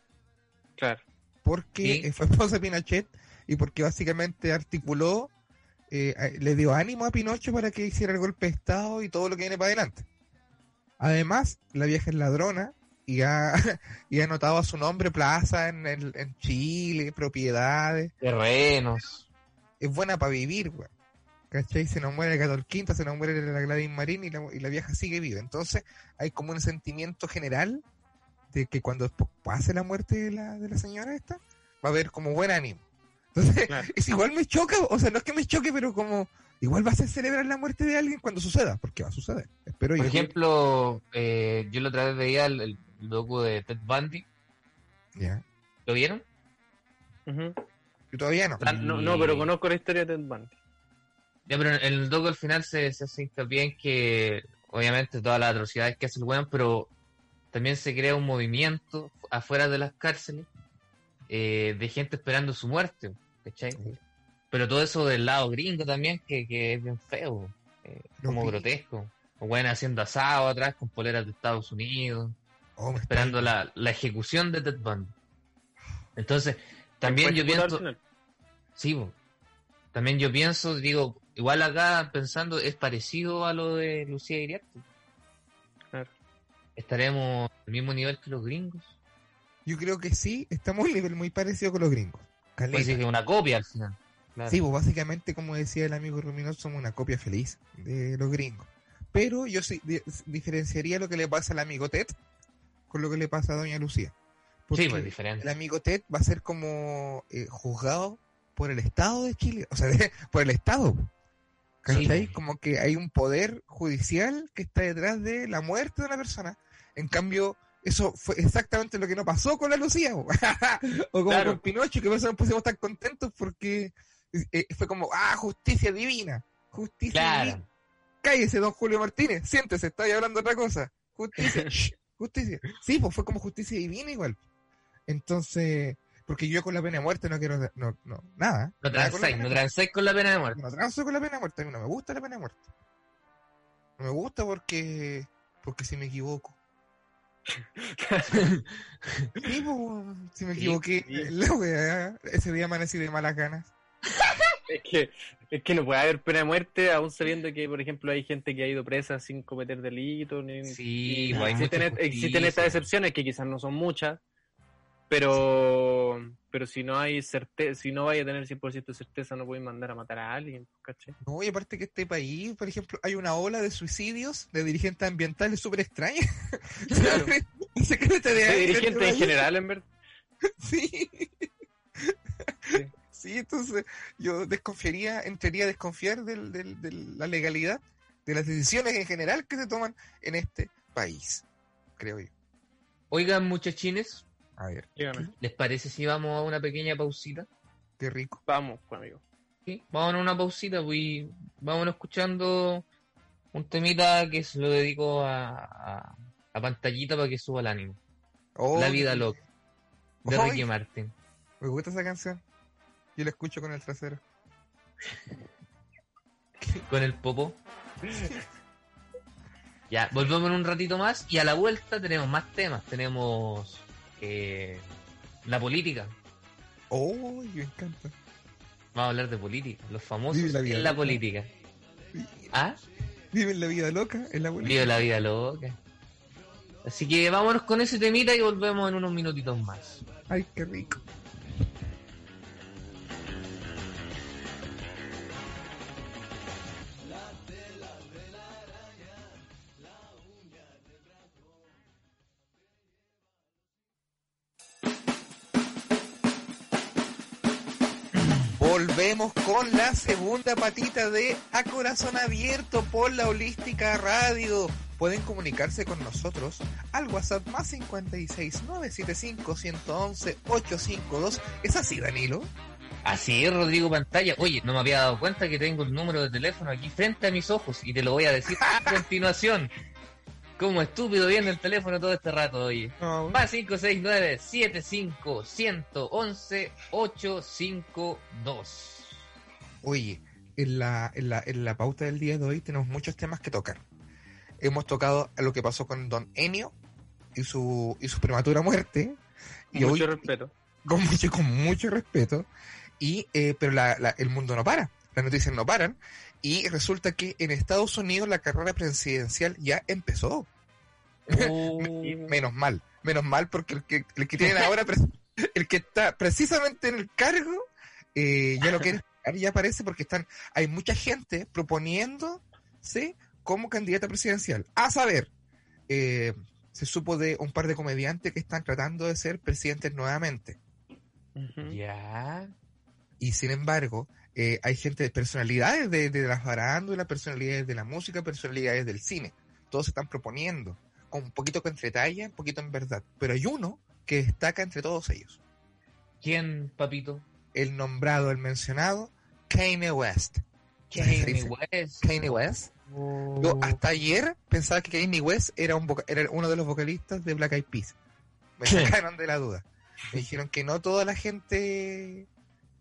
Claro. Porque fue esposa de Pinochet y porque básicamente articuló, eh, le dio ánimo a Pinocho para que hiciera el golpe de Estado y todo lo que viene para adelante. Además, la vieja es ladrona y ha, y ha anotado a su nombre plaza en, el- en Chile, propiedades. Terrenos. Es buena para vivir, weón. ¿Cachai? Se nos muere Catol Quinta, se nos muere la Gladys Marín y la, y la vieja sigue viva. Entonces, hay como un sentimiento general de que cuando después pase la muerte de la, de la señora esta, va a haber como buen ánimo. Entonces, Claro. es igual me choca, o sea, no es que me choque, pero como igual va a ser celebrar la muerte de alguien cuando suceda, porque va a suceder. Espero Por ejemplo, eh, yo la otra vez veía el, el docu de Ted Bundy. Ya. ¿Lo vieron? Yo todavía no. No, no, pero conozco la historia de Ted Bundy. Ya, pero en el docu al final se, se hace hincapié en que, obviamente, todas las atrocidades que hace el weón, pero también se crea un movimiento afuera de las cárceles eh, de gente esperando su muerte, ¿cachai? Sí. Pero todo eso del lado gringo también, que, que es bien feo, eh, como grotesco. O weón haciendo asado atrás con poleras de Estados Unidos, Oh, esperando la, la ejecución de Ted Bundy. Entonces, también yo pienso... Sí, también yo pienso, digo, igual acá pensando es parecido a lo de Lucía Iriarte. Claro. Estaremos al mismo nivel que los gringos. Yo creo que sí, estamos a un nivel muy parecido con los gringos. Caleta. Pues sí, que una copia al final. Claro. Sí, pues básicamente, como decía el amigo Rumino, somos una copia feliz de los gringos. Pero yo sí di- diferenciaría lo que le pasa al amigo Ted con lo que le pasa a Doña Lucía. Porque Sí, pues diferente. el amigo Ted va a ser como eh, juzgado por el Estado de Chile, o sea, de- por el Estado. ¿Cachai? Sí. Como que hay un poder judicial que está detrás de la muerte de una persona. En cambio, eso fue exactamente lo que no pasó con la Lucía. o como Claro. con Pinocho, que por eso nos pusimos tan contentos porque eh, fue como, ah, justicia divina. Justicia divina. Claro. Cállese, don Julio Martínez, siéntese, está ahí hablando otra cosa. Justicia, Justicia. Sí, pues fue como justicia divina igual. Entonces, porque yo con la pena de muerte no quiero, no, no, nada. No transáis, no transáis con la pena de muerte. no transo con la pena de muerte, a mí no me gusta la pena de muerte. No me gusta porque porque si me equivoco. Sí, pues, si me equivoqué, sí. la weá, ese día amanecí de malas ganas. Es que, es que no puede haber pena de muerte, aún sabiendo que, por ejemplo, hay gente que ha ido presa sin cometer delitos. Ni, Sí, ni- pues, hay existen, est- existen estas excepciones que quizás no son muchas, pero pero si no hay certeza, si no vaya a tener 100% de certeza, no pueden mandar a matar a alguien, ¿cachai? No, y aparte que este país, por ejemplo, hay una ola de suicidios de dirigentes ambientales súper extraña. Claro. De dirigentes en general, en verdad. Sí. Sí. Sí, entonces yo desconfiaría, entraría a desconfiar del- del- de la legalidad de las decisiones en general que se toman en este país, creo yo. Oigan, muchachines, A ver, Dígame. ¿les parece si vamos a una pequeña pausita? qué rico. Vamos, pues, amigo. Sí, vamos a una pausita, pues, y vámonos escuchando un temita que se lo dedico a, a, a pantallita para que suba el ánimo. Oh, La vida loca, de. Ricky Martin. Me gusta esa canción. Yo la escucho con el trasero. Con el popo. Ya, volvemos en un ratito más y a la vuelta tenemos más temas. Tenemos eh, la política. Oh, me encanta. Vamos a hablar de política. Los famosos Vive la vida en la loca. política. ¿Ah? Viven la vida loca en la Vive política. la vida loca. Así que vámonos con ese temita y volvemos en unos minutitos más. Ay, qué rico. Con la segunda patita de A Corazón Abierto por la Holística Radio. Pueden comunicarse con nosotros al WhatsApp más 56 975 111 852. ¿Es así, Danilo? Así es, Rodrigo Pantalla. Oye, no me había dado cuenta que tengo el número de teléfono aquí frente a mis ojos y te lo voy a decir a continuación. Como estúpido viendo el teléfono todo este rato, oye. No, Más 569 75 111 852. Oye, en la, en, la, en la pauta del día de hoy tenemos muchos temas que tocar. Hemos tocado a lo que pasó con Don Enio y su, y su prematura muerte. Y Mucho hoy, respeto. con mucho, con mucho respeto. Y, eh, pero la- la- el mundo no para, las noticias no paran. Y resulta que en Estados Unidos la carrera presidencial ya empezó. Y menos mal, menos mal porque el que, el que tienen ahora, el que está precisamente en el cargo, eh, ya lo quiere ya aparece porque están, hay mucha gente proponiéndose como candidata presidencial. A saber, eh, se supo de un par de comediantes que están tratando de ser presidentes nuevamente. Ya. Y sin embargo, eh, hay gente, personalidades de, de las farándulas, personalidades de la música, personalidades del cine. Todos se están proponiendo, con un poquito con entre talla, un poquito en verdad. Pero hay uno que destaca entre todos ellos. ¿Quién, papito? El nombrado, el mencionado, Kanye West. ¿Sabes qué Kanye? West. Kanye West. Yo hasta ayer pensaba que Kanye West era, un era uno de los vocalistas de Black Eyed Peas. Me sacaron de la duda. Me dijeron que no toda la gente,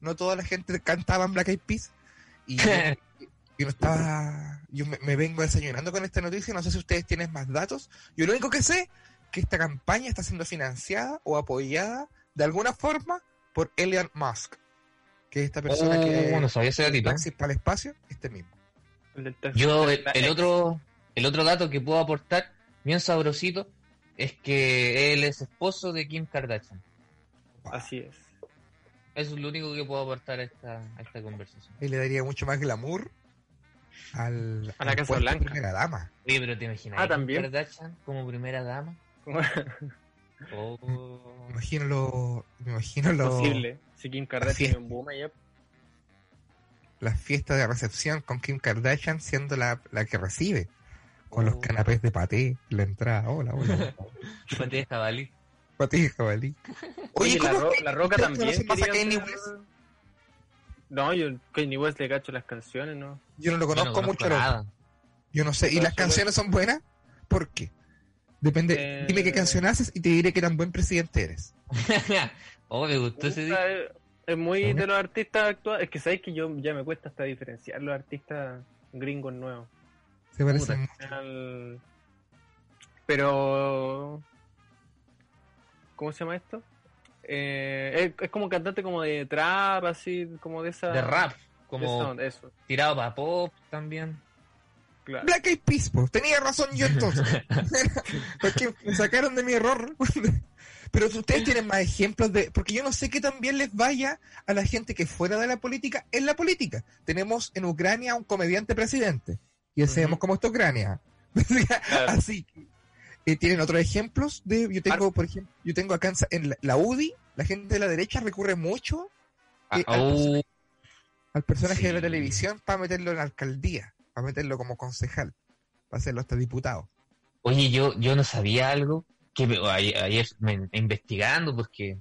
no toda la gente cantaba en Black Eyed Peas. Y yo, estaba, yo me, me vengo desayunando con esta noticia. No sé si ustedes tienen más datos. Yo lo único que sé que esta campaña está siendo financiada o apoyada de alguna forma por Elon Musk, que es esta persona Oh, que no sabía ese datito. taxis para el espacio, este mismo. Yo, el, otro, el otro dato que puedo aportar, bien sabrosito, es que él es esposo de Kim Kardashian. Así es. Eso es lo único que puedo aportar a esta, a esta conversación. Él le daría mucho más glamour al, A la al Casa Blanca. primera dama. Oye, pero te imaginas Ah, también. Kardashian como primera dama. ¿Cómo es Oh. Me imagino lo, me imagino lo, posible? Si Kim Kardashian es un boom ya. las fiestas de recepción con Kim Kardashian siendo la, la que recibe. Con los Oh. canapés de paté, la entrada. Hola, hola. Paté de jabalí. paté de jabalí. Oye, la, ¿cómo Ro- que la Roca también West? No, yo Kanye West le cacho las canciones, ¿no? Yo no lo Yo no conozco conozco mucho. nada. Yo no sé. ¿Y las canciones son buenas? ¿Por qué? Depende, Eh, dime qué canción haces y te diré qué tan buen presidente eres. oh, me gustó ese día. es, muy de los artistas actuales. Es que sabéis que yo ya me cuesta hasta diferenciar los artistas gringos nuevos. Se parece. Al- Pero. ¿Cómo se llama esto? Eh, es, es como un cantante como de trap, así, como de esa. De rap, esa como eso, tirado para pop también. Claro. Black Eyed Peas, po. tenía razón yo entonces. porque me sacaron de mi error. Pero si ustedes tienen más ejemplos de... Porque yo no sé qué tan bien les vaya a la gente que fuera de la política en la política. Tenemos en Ucrania un comediante presidente. Y sabemos Ujú. cómo está Ucrania. Claro. Así eh, ¿Tienen otros ejemplos? de Yo tengo, por ejemplo, yo tengo acá en, la, la UDI, la gente de la derecha recurre mucho eh, al, Oh, personaje, al personaje de la televisión para meterlo en la alcaldía, para meterlo como concejal, para hacerlo hasta diputado. Oye, yo, yo no sabía algo que ayer, me- investigando, porque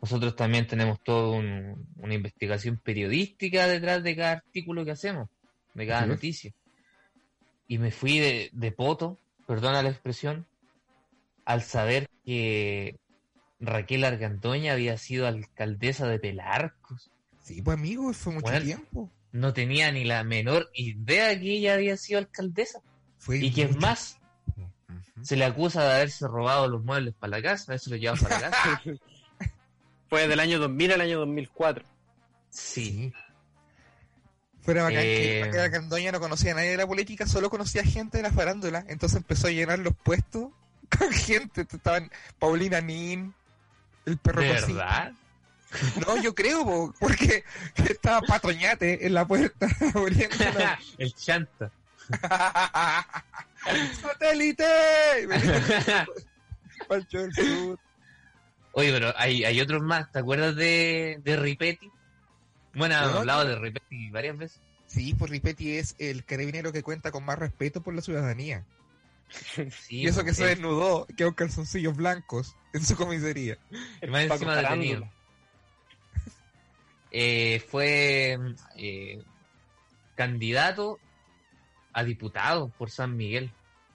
nosotros también tenemos toda una investigación periodística detrás de cada artículo que hacemos, de cada noticia. Y me fui de, de poto, perdona la expresión, al saber que Raquel Argandoña había sido alcaldesa de Pelarcos. Sí, pues amigo, fue mucho Bueno. tiempo. No tenía ni la menor idea que ella había sido alcaldesa. Fue Y que es más, se le acusa de haberse robado los muebles para la casa, eso lo lleva para la casa. Fue del año 2000 al año 2004. Sí. Fuera bacán que Eh. Raquel Argandoña no conocía a nadie de la política, solo conocía gente de la farándula. Entonces empezó a llenar los puestos con gente. Estaban Paulina Nin, el perro ¿De Cosita. verdad? No, yo creo, po, porque estaba Patroñate en la puerta abriéndola. El chanta. ¡Satélite! Pancho del Sur. Oye, pero hay, hay otros más. ¿Te acuerdas de, de Ripetti? Bueno, hemos hablado de Ripetti varias veces. Sí, pues Ripetti es el carabinero que cuenta con más respeto por la ciudadanía. Sí, y eso que se desnudó, quedó con calzoncillos blancos en su comisaría. y más Paco encima Farándula. detenido. Eh, fue eh, candidato a diputado por San Miguel.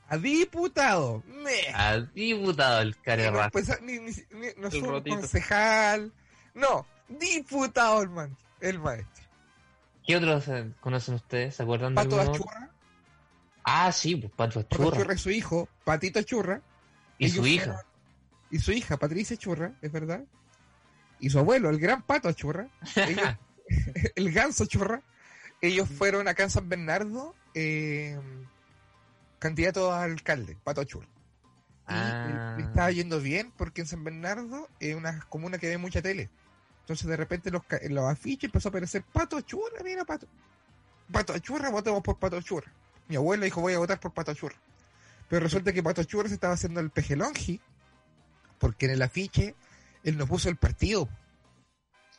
A diputado. Me. A diputado el no, carerra. pues, ni, ni- ni- no un rotito. concejal. No, diputado el man, el maestro. ¿Qué otros eh, conocen ustedes? ¿Se acuerdan de Pato otro? Achurra, Ah, sí, pues Pato Pato Achurra. Achurra y su hijo, Patito Achurra, Y ellos su hija. fueron- y su hija, Patricia Achurra, es verdad. Y su abuelo, el gran Pato Achurra, ellos- el ganso Achurra, ellos fueron acá en San Bernardo eh, candidatos a alcalde, Pato Achurra. Y Ah. le estaba yendo bien porque en San Bernardo es una comuna que ve mucha tele. Entonces de repente los, los afiches empezó a aparecer Pato Achurra, mira Pato. Pato Achurra, votemos por Pato Achurra. Mi abuelo dijo voy a votar por Pato Achurra. Pero resulta que Pato Achurra se estaba haciendo el pejelongi porque en el afiche él no puso el partido.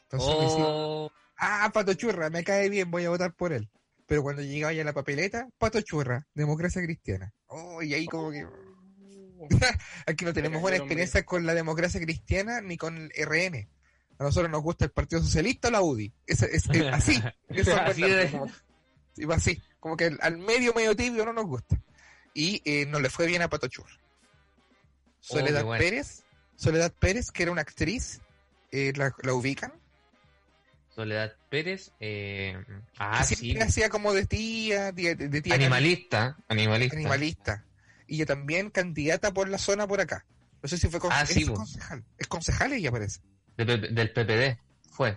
Entonces me decía, Oh, ah, Pato Churra, me cae bien, voy a votar por él. Pero cuando llegaba ya la papeleta, Pato Churra, democracia cristiana. Oh, y ahí como que... Aquí no tenemos buena experiencia con la democracia cristiana ni con el RN. A nosotros nos gusta el Partido Socialista o la UDI. Es, es- es así. es San Así de- como- va así. Como que al medio, medio tibio no nos gusta. Y eh, no le fue bien a Pato Churra. Oh, Soledad qué bueno. Pérez, Soledad Pérez, que era una actriz, eh, la, la ubican. Soledad Pérez. Eh, que ah, sí. siempre hacía como de tía, tía- de tía Animalista. Animalista. animalista. Y ella también candidata por la zona por acá. No sé si fue Ah, sí, concejal. Es concejal ella parece. De del PPD. Fue.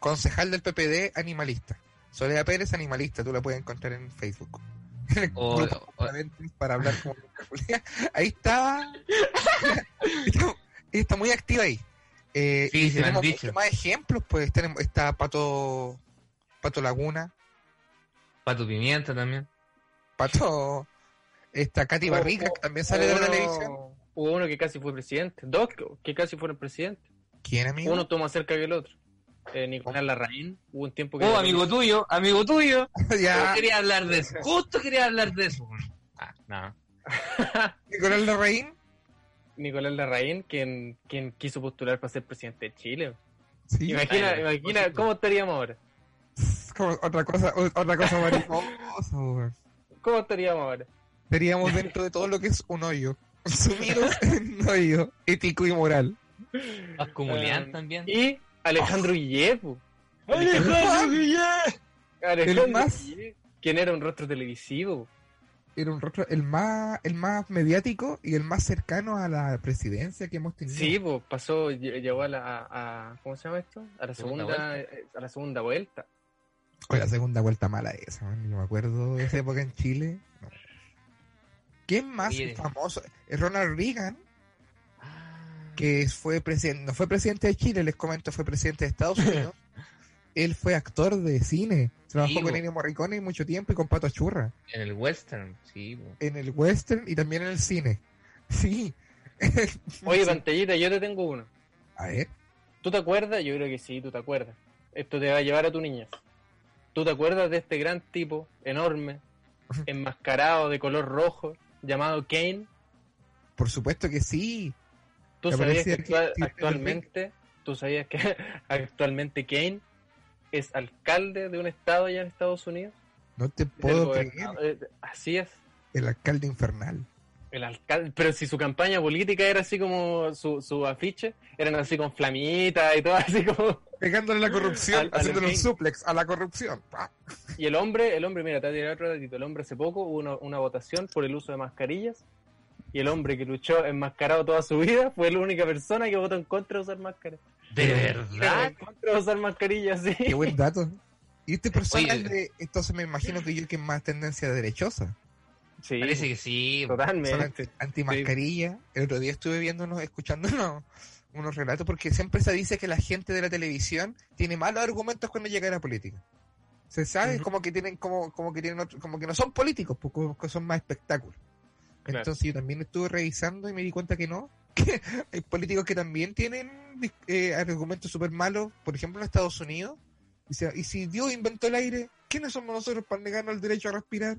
Concejal del PPD animalista. Soledad Pérez animalista, tú la puedes encontrar en Facebook. O- o- para hablar como Ahí estaba. está, está muy activa ahí. Eh, Sí, y se me han tenemos dicho. más ejemplos, pues tenemos, está Pato Pato Laguna, Pato Pimienta también. Pato está Katy Barriga, que también sale de la uno- televisión. Hubo uno que casi fue presidente. Dos que- casi fueron presidentes. ¿Quién, amigo? Uno más cerca que el otro. Eh, Nicolás Larraín. Hubo un tiempo que. Oh, amigo tuyo, amigo tuyo. ya, Yo quería hablar de eso. Justo quería hablar de eso. Ah, no. Nicolás Larraín. Nicolás Larraín, quien, quien quiso postular para ser presidente de Chile. Sí, Imagina, imagina cómo estaríamos ahora. como otra cosa, otra cosa mariposa. ¿Cómo estaríamos ahora? Estaríamos dentro de todo lo que es un hoyo. Sumidos en un hoyo ético y moral. Más comunidad Ah, también. Y Alejandro Guillet. ¡Alejandro Alejandro más- Guillet, quien era un rostro televisivo. Era un rostro el más, el más mediático y el más cercano a la presidencia que hemos tenido. Sí, pues pasó, lle- llegó a la, a, a- ¿cómo se llama esto? A la Segunda segunda, eh, a la segunda vuelta. Con la segunda vuelta mala esa, man. Yo me acuerdo de esa época en Chile. No. ¿Quién más Oye. famoso? Eh, Ronald Reagan. Que fue presidente, no fue presidente de Chile, les comento, fue presidente de Estados Unidos. Él fue actor de cine. Trabajó Sí, con. Ennio Morricone mucho tiempo y con Pato Churra. En el western, sí. En el western y también en el cine. Sí. Oye, Sí. pantallita, yo te tengo uno. A ver. ¿Tú te acuerdas? Yo creo que sí, tú te acuerdas. Esto te va a llevar a tu niña. ¿Tú te acuerdas de este gran tipo, enorme, enmascarado de color rojo, llamado Kane? Por supuesto que sí. ¿Tú sabías que actualmente, tú sabías que actualmente Kane es alcalde de un estado allá en Estados Unidos? No te puedo creer. eh, Así es. El alcalde infernal. El alcalde, pero si su campaña política era así como su, su afiche, eran así con flamitas y todo así como... Pegándole la corrupción, Al- al haciéndole un suplex a la corrupción. Y el hombre, el hombre, mira, te voy a tirar otro datito. El hombre hace poco hubo una, una votación por el uso de mascarillas. Y el hombre que luchó enmascarado toda su vida fue la única persona que votó en contra de usar máscaras. ¿De En verdad? contra de usar mascarillas, sí. Qué buen dato. Y este persona Oye. es de, entonces me imagino que yo que es más tendencia derechosa. Sí, Parece que sí. totalmente. anti, antimascarilla. El otro día estuve viéndonos, escuchando unos, unos relatos, porque siempre se dice que la gente de la televisión tiene malos argumentos cuando llega a la política. Se sabe como que tienen, como, como que tienen otro- como que no son políticos, pues, como que son más espectáculos. Claro. Entonces yo también estuve revisando y me di cuenta que no, que hay políticos que también tienen eh, argumentos súper malos, por ejemplo en Estados Unidos. Dice, y si Dios inventó el aire, ¿quiénes somos nosotros para negarnos el derecho a respirar?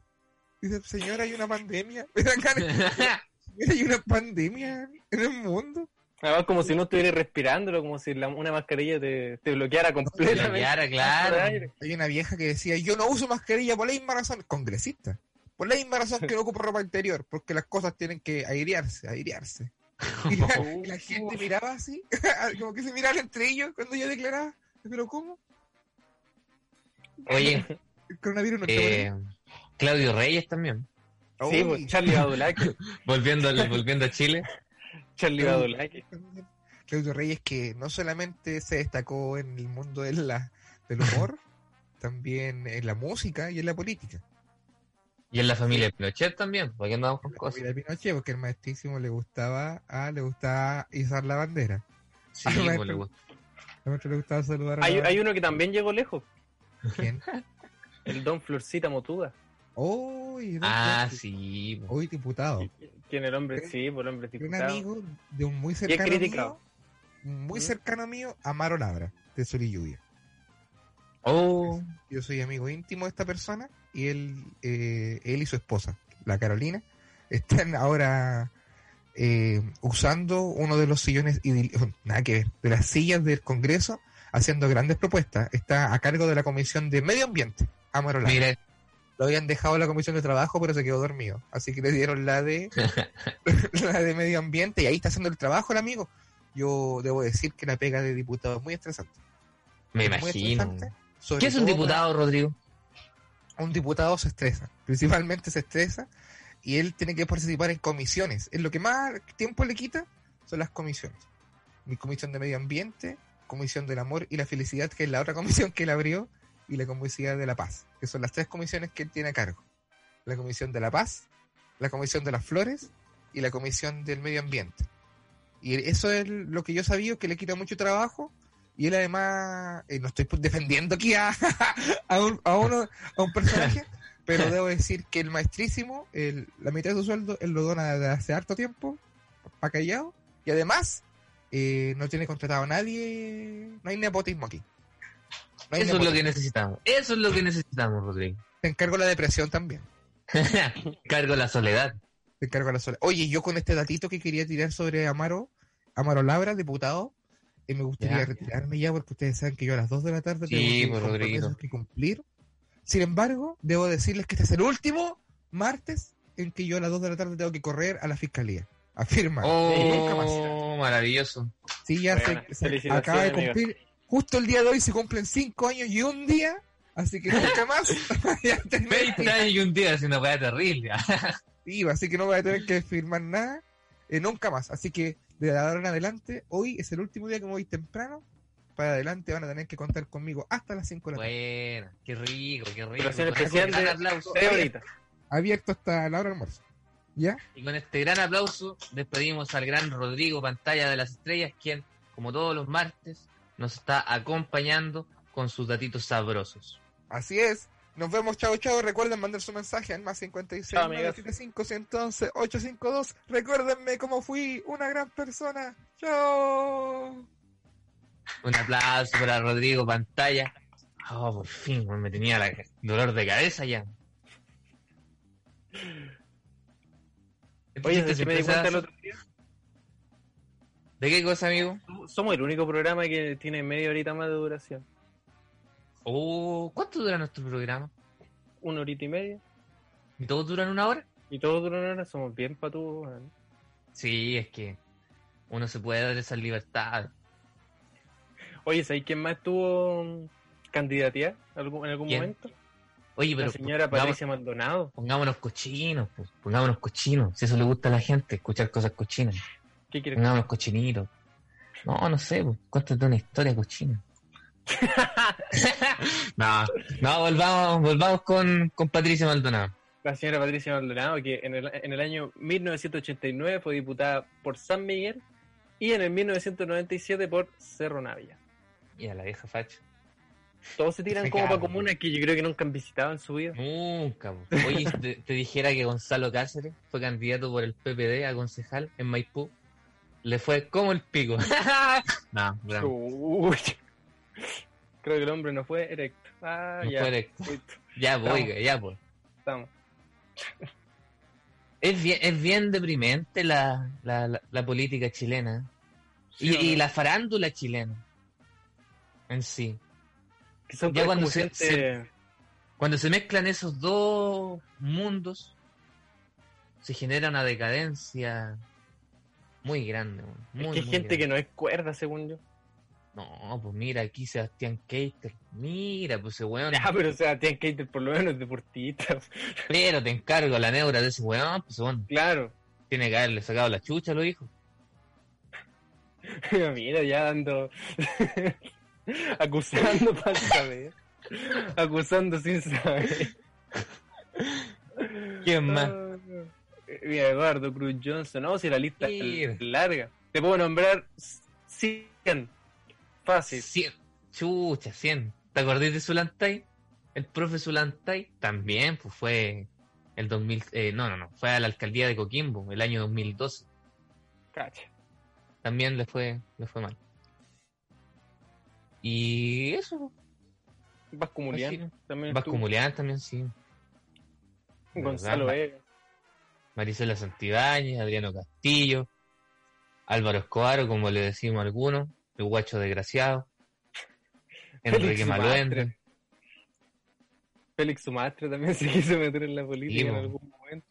Dice, señora, hay una pandemia. Hay una pandemia en el mundo. Además, como si no estuvieras respirándolo, como si la- una mascarilla te, te bloqueara completamente. Bloqueara, el claro. Hay una vieja que decía, yo no uso mascarilla por la misma razón, congresista, por la misma razón que no ocupo ropa interior, porque las cosas tienen que airearse, airearse. Y la, y la gente miraba así, como que se miraban entre ellos cuando yo declaraba, pero ¿cómo? Oye, El coronavirus no eh, Claudio Reyes también. Sí, pues, Uy, Charlie Badulaki. Volviendo, volviendo a Chile. Charlie Badulaki. Claudio Reyes que no solamente se destacó en el mundo de la, del humor, también en la música y en la política. Y en la familia Pinochet también, porque andamos con La cosas. familia Pinochet, porque el maestrísimo le gustaba, ah, le gustaba izar la bandera. Sí, Ah, pues, maestro. le gusta. A maestro le gustaba saludar a Hay, la hay uno que también llegó lejos, ¿Quién? el Don Florcita Motuda. Uy, don Ah, sí. Hoy diputado. Quien el hombre, sí, por el hombre Un diputado. amigo de un muy Y es cercano criticado. mío, muy ¿Mm? cercano mío, Amaro Labra, de Sol y Lluvia. Oh, Yo soy amigo íntimo de esta persona y él, eh, él y su esposa, la Carolina, están ahora eh, usando uno de los sillones, nada que ver, de las sillas del Congreso, haciendo grandes propuestas. Está a cargo de la Comisión de Medio Ambiente, Amaro Labra. mira, Lo habían dejado en la Comisión de Trabajo, pero se quedó dormido. Así que le dieron la de, la de Medio Ambiente y ahí está haciendo el trabajo el amigo. Yo debo decir que la pega de diputado es muy estresante. me Es muy imagino. estresante, sobre ¿Qué es un diputado, Rodrigo? un diputado se estresa, principalmente se estresa y él tiene que participar en comisiones. Es lo que más tiempo le quita son las comisiones. Mi comisión de medio ambiente, comisión del amor y la felicidad, que es la otra comisión que él abrió, y la comisión de la paz, que son las tres comisiones que él tiene a cargo. La comisión de la paz, la comisión de las flores y la comisión del medio ambiente. Y eso es lo que yo sabía, que le quita mucho trabajo. Y él además, eh, no estoy defendiendo aquí a, a, un, a uno, a un personaje, pero debo decir que el maestrísimo, el- la mitad de su sueldo, él lo dona desde hace harto tiempo, para callado, y además eh, no tiene contratado a nadie, no hay nepotismo aquí. No hay Eso es lo que necesitamos. Eso es lo que necesitamos, Rodrigo. Te encargo la depresión también. Cargo la soledad. Te encargo la sola. Oye, yo con este datito que quería tirar sobre Amaro, Amaro Labra, diputado, eh, me gustaría Ya. retirarme ya porque ustedes saben que yo a las 2 de la tarde Sí, tengo pues, compromisos que cumplir. Sin embargo, debo decirles que este es el último martes en que yo a las 2 de la tarde tengo que correr a la fiscalía. Afirma. Nunca más. Oh, maravilloso. Sí, ya Buena. se, se acaba de amigo. cumplir. Justo el día de hoy se cumplen cinco años y un día, así que nunca más. ya terminé. 20 años y un día es una weá terrible. Sí, así que no voy a tener que firmar nada eh, nunca más. Así que de ahora en adelante, hoy es el último día que me voy temprano. Para adelante van a tener que contar conmigo hasta las 5 de la tarde. Bueno, qué rico, qué rico. Especial de aplauso. horitas. Abierto hasta la hora del almuerzo. ¿Ya? Y con este gran aplauso despedimos al gran Rodrigo Pantalla de las Estrellas, quien, como todos los martes, nos está acompañando con sus datitos sabrosos. Así es. Nos vemos, chao, chao. Recuerden mandar su mensaje al más 56 Chao, amigas. 975 111 852. Recuérdenme cómo fui una gran persona. Chao. Un aplauso para Rodrigo Pantalla. Oh, por fin, me tenía la dolor de cabeza ya. Oye, Este ¿sabes qué me di cuenta el otro día? ¿De qué cosa, amigo? Somos el único programa que tiene media horita más de duración. Oh, ¿cuánto dura nuestro programa? Una horita y media. ¿Y todos duran una hora? Y todos duran una hora. Somos bien patudos. Sí, es que uno se puede dar esa libertad. Oye, ¿sabes quién más estuvo mm, candidatear algún- en algún ¿Quién? momento? Oye, pero La señora Patricia Maldonado. pongámonos cochinos, pues, pongámonos cochinos. Si eso le gusta a la gente, escuchar cosas cochinas. ¿Qué quieres? Pongámonos cochinitos. No, no sé, pues, cuéntate una historia cochina. no, no, volvamos, volvamos con, con Patricia Maldonado. La señora Patricia Maldonado, que en el, en el año 1989 fue diputada por San Miguel y en el 1997 por Cerro Navia. Y a la vieja facha. Todos se tiran Se como para comunas que yo creo que nunca han visitado en su vida. Nunca. Oye, te, te dijera que Gonzalo Cáceres fue candidato por el PPD a concejal en Maipú. Le fue como el pico. no. Uy. Creo que el hombre no fue erecto. Ah, No ya. fue erecto. Ya, pues, Estamos. ya, pues. estamos. Es bien, es bien deprimente la, la, la, la política chilena. ¿Sí Y, o no? y la farándula chilena. En sí. Que son Ya cuando se- gente- Cuando se mezclan esos dos mundos, se genera una decadencia muy grande. es que hay muy gente grande. que no es cuerda, según yo. No, pues mira, aquí Sebastián Keitel. Mira, pues ese weón. Ya, pero que ir por lo menos deportista. Pero te encargo la neura de ese weón, pues weón. claro. Tiene que haberle sacado la chucha a los hijos. Mira, ya ando acusando para saber. Acusando sin saber. ¿Quién más? Ah, Mira, Eduardo Cruz Johnson. No, si la lista es larga. Te puedo nombrar 100. Fácil. 100. Chucha, 100. ¿Te acordás de Zulantay? El profe Zulantay también, pues fue el 2000, eh, no, no, no, fue a la alcaldía de Coquimbo, el año 2012. Cacha. También le fue, le fue mal. Y eso, Vasco Mulián. Así, También Vasco estuvo. Mulián también sí. Gonzalo. Vega. Marisela Santibáñez, Adriano Castillo, Álvaro Escobar, como le decimos a algunos, el guacho desgraciado, Enrique. Sumastre. Félix Sumastre también se quiso meter en la política Sí, en algún momento.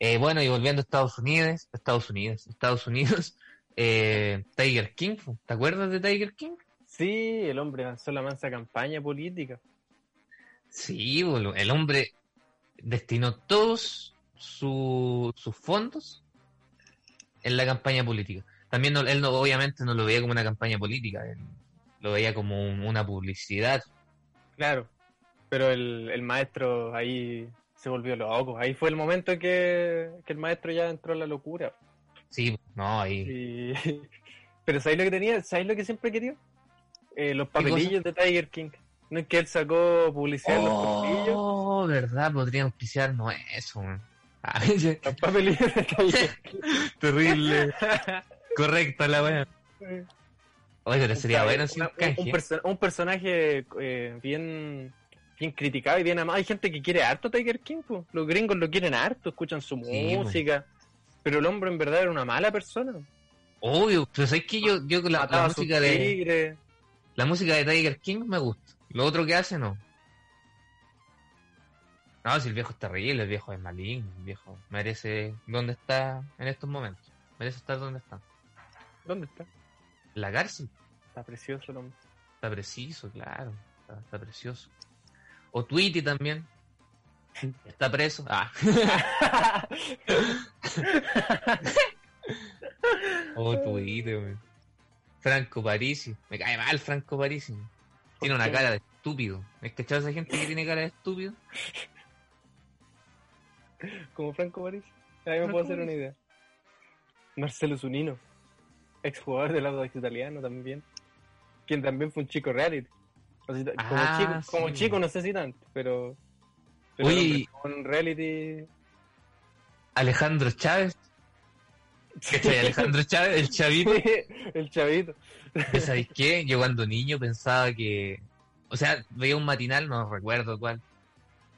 Eh, bueno, y volviendo a Estados Unidos, Estados Unidos, Estados Unidos, eh, Tiger King, ¿te acuerdas de Tiger King? Sí, el hombre lanzó la mansa campaña política. Sí, el hombre destinó todos su- sus fondos en la campaña política. También no- él no, obviamente no lo veía como una campaña política, él lo veía como un- una publicidad. Claro. Pero el, el maestro ahí se volvió loco. Ahí fue el momento en que, que el maestro ya entró en la locura. Sí, no, ahí. Pero ¿sabéis lo que tenía? ¿Sabéis lo que siempre quería? Eh, los papelillos de Tiger King. No es que él sacó publicidad en los papelillos. Oh, verdad, podría auspiciarnos eso. man. Ay, ya, Los papelillos de Tiger King. terrible. Correcta la wea. Oye, pero sería bueno si un un, canje. un perso- un personaje eh, bien bien criticado y bien amado. Hay gente que quiere harto a Tiger King, po. los gringos lo quieren harto, escuchan su Sí, po. música. Pero el hombre en verdad era una mala persona. Obvio, pero sabes que yo, yo con la, música de la música de Tiger King me gusta. Lo otro que hace no. No, si el viejo es terrible, el viejo es maligno, el viejo merece donde está en estos momentos. Merece estar donde está. ¿Dónde está? En la cárcel. Está precioso el hombre. Está preciso, claro. Está, está precioso. O Tweety también. Está preso. Ah. o Tweety. Franco Parisi. Me cae mal Franco Parisi. Tiene una cara de estúpido. ¿Es cachado esa gente que tiene cara de estúpido? Como Franco París. Ahí me puedo hacer Parisi. una idea. Marcelo Zunino. Exjugador del Audax italiano también. Quien también fue un chico reality. O sea, como Ah, chico, como chico no sé si tanto, pero... pero Oye, el hombre y- fue un reality... Alejandro Chávez. Alejandro Chávez, el chavito. el chavito. ¿Y ¿Sabéis qué? Yo cuando niño pensaba que. O sea, veía un matinal, no recuerdo cuál.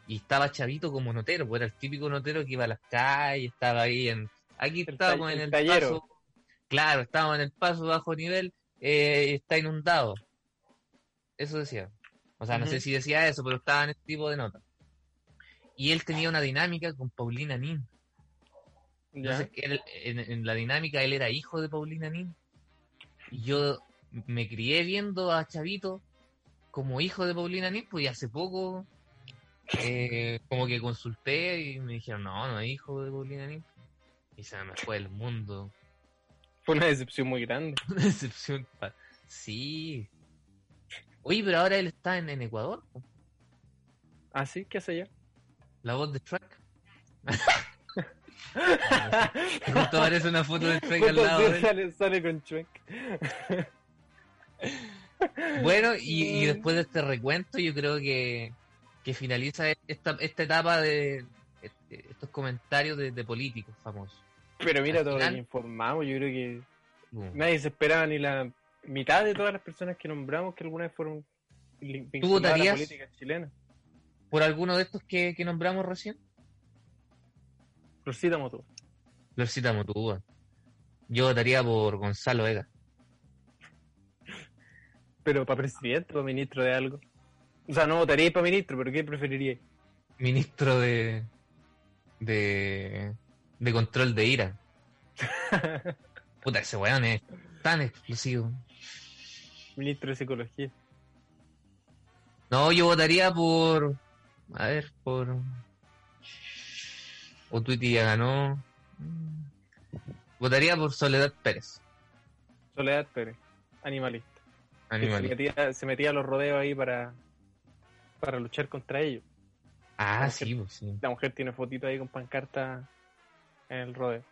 Y estaba chavito como notero, pues era el típico notero que iba a las calles, estaba ahí en. Aquí El estábamos ta- en el el paso. Claro, estábamos en el paso bajo nivel, eh, está inundado. Eso decía. O sea, no sé si decía eso, pero estaba en este tipo de nota. Y él tenía una dinámica con Paulina Nin. Entonces, él- en, en la dinámica él era hijo de Paulina Nin. Y yo me crié viendo a Chavito como hijo de Paulina Nin, pues y hace poco eh, como que consulté y me dijeron, no, no es hijo de Paulina Nin. Y se me fue el mundo. Fue una decepción muy grande. Una decepción. Sí. Oye, pero ahora él está en, en Ecuador. ¿Ah, sí? ¿Qué hace allá? La voz de Shrek. Justo aparece una foto de Shrek al lado sale, sale con Chuec. Bueno, y, y después de este recuento, yo creo que, que finaliza esta, esta etapa de este- estos comentarios de, de políticos famosos. Pero mira todo lo final- que informamos, yo creo que Mm. nadie se esperaba ni la mitad de todas las personas que nombramos que alguna vez fueron vinculadas a la política chilena. ¿Por alguno de estos que, que nombramos recién? Rosita Moto. Florcita Motúa. Yo votaría por Gonzalo Vega. Pero para presidente, para ministro de algo. O sea, no votaría para ministro, pero ¿qué preferiría? Ministro de, de, de control de ira. Puta, ese weón es tan explosivo. ministro de psicología. No, yo votaría por. A ver, por. O Twitty ya ganó. Votaría por Soledad Pérez, Soledad Pérez, animalista. Se metía, se metía a los rodeos ahí para, para luchar contra ellos. Ah, sí, pues sí. La mujer tiene fotito ahí con pancarta en el rodeo.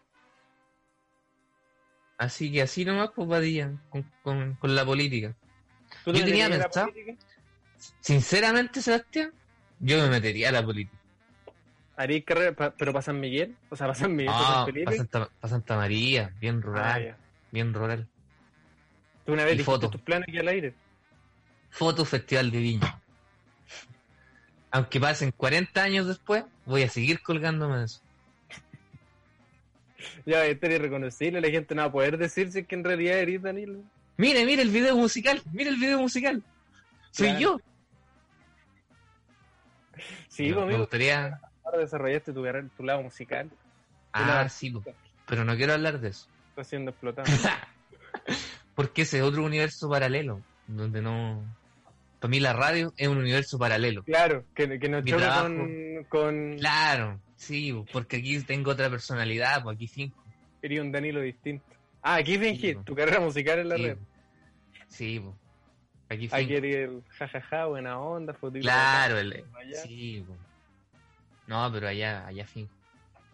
Así que así nomás, pues Padilla, con, con, con la política. ¿Tú Yo te tenía pensado- política? Sinceramente, Sebastián, yo me metería a la política. ¿Harías carrera, pa- pero para San Miguel? O sea, para San Miguel, para Ah, para Santa, pa' Santa María, bien Ah, rural, bien rural. Tú una vez dijiste foto. tus planes aquí al aire. Foto Festival de Viña. Aunque pasen 40 años después, voy a seguir colgándome de eso. Ya a estar irreconocible, la gente no va a poder decir si es que en realidad eres Danilo. Mire, mire el video musical, mire el video musical. Soy Claro. yo. Sí, pues, me amigo, gustaría. ahora desarrollaste tu, carrera- tu lado musical. Ah, Una- sí, po. pero no quiero hablar de eso. Está siendo explotado. Porque ese es otro universo paralelo, donde no... Para mí la radio es un universo paralelo. claro, que, que no Mi choca trabajo. con, con Claro, sí, po, porque aquí tengo otra personalidad, pues aquí cinco. eres un Danilo distinto. Ah, aquí fingí, Sí, tu carrera musical en la Sí, red. sí po. aquí Aquí cinco. eres el jajaja, buena onda, fotito. Claro, el, allá. sí, po. No, pero allá, allá finjo.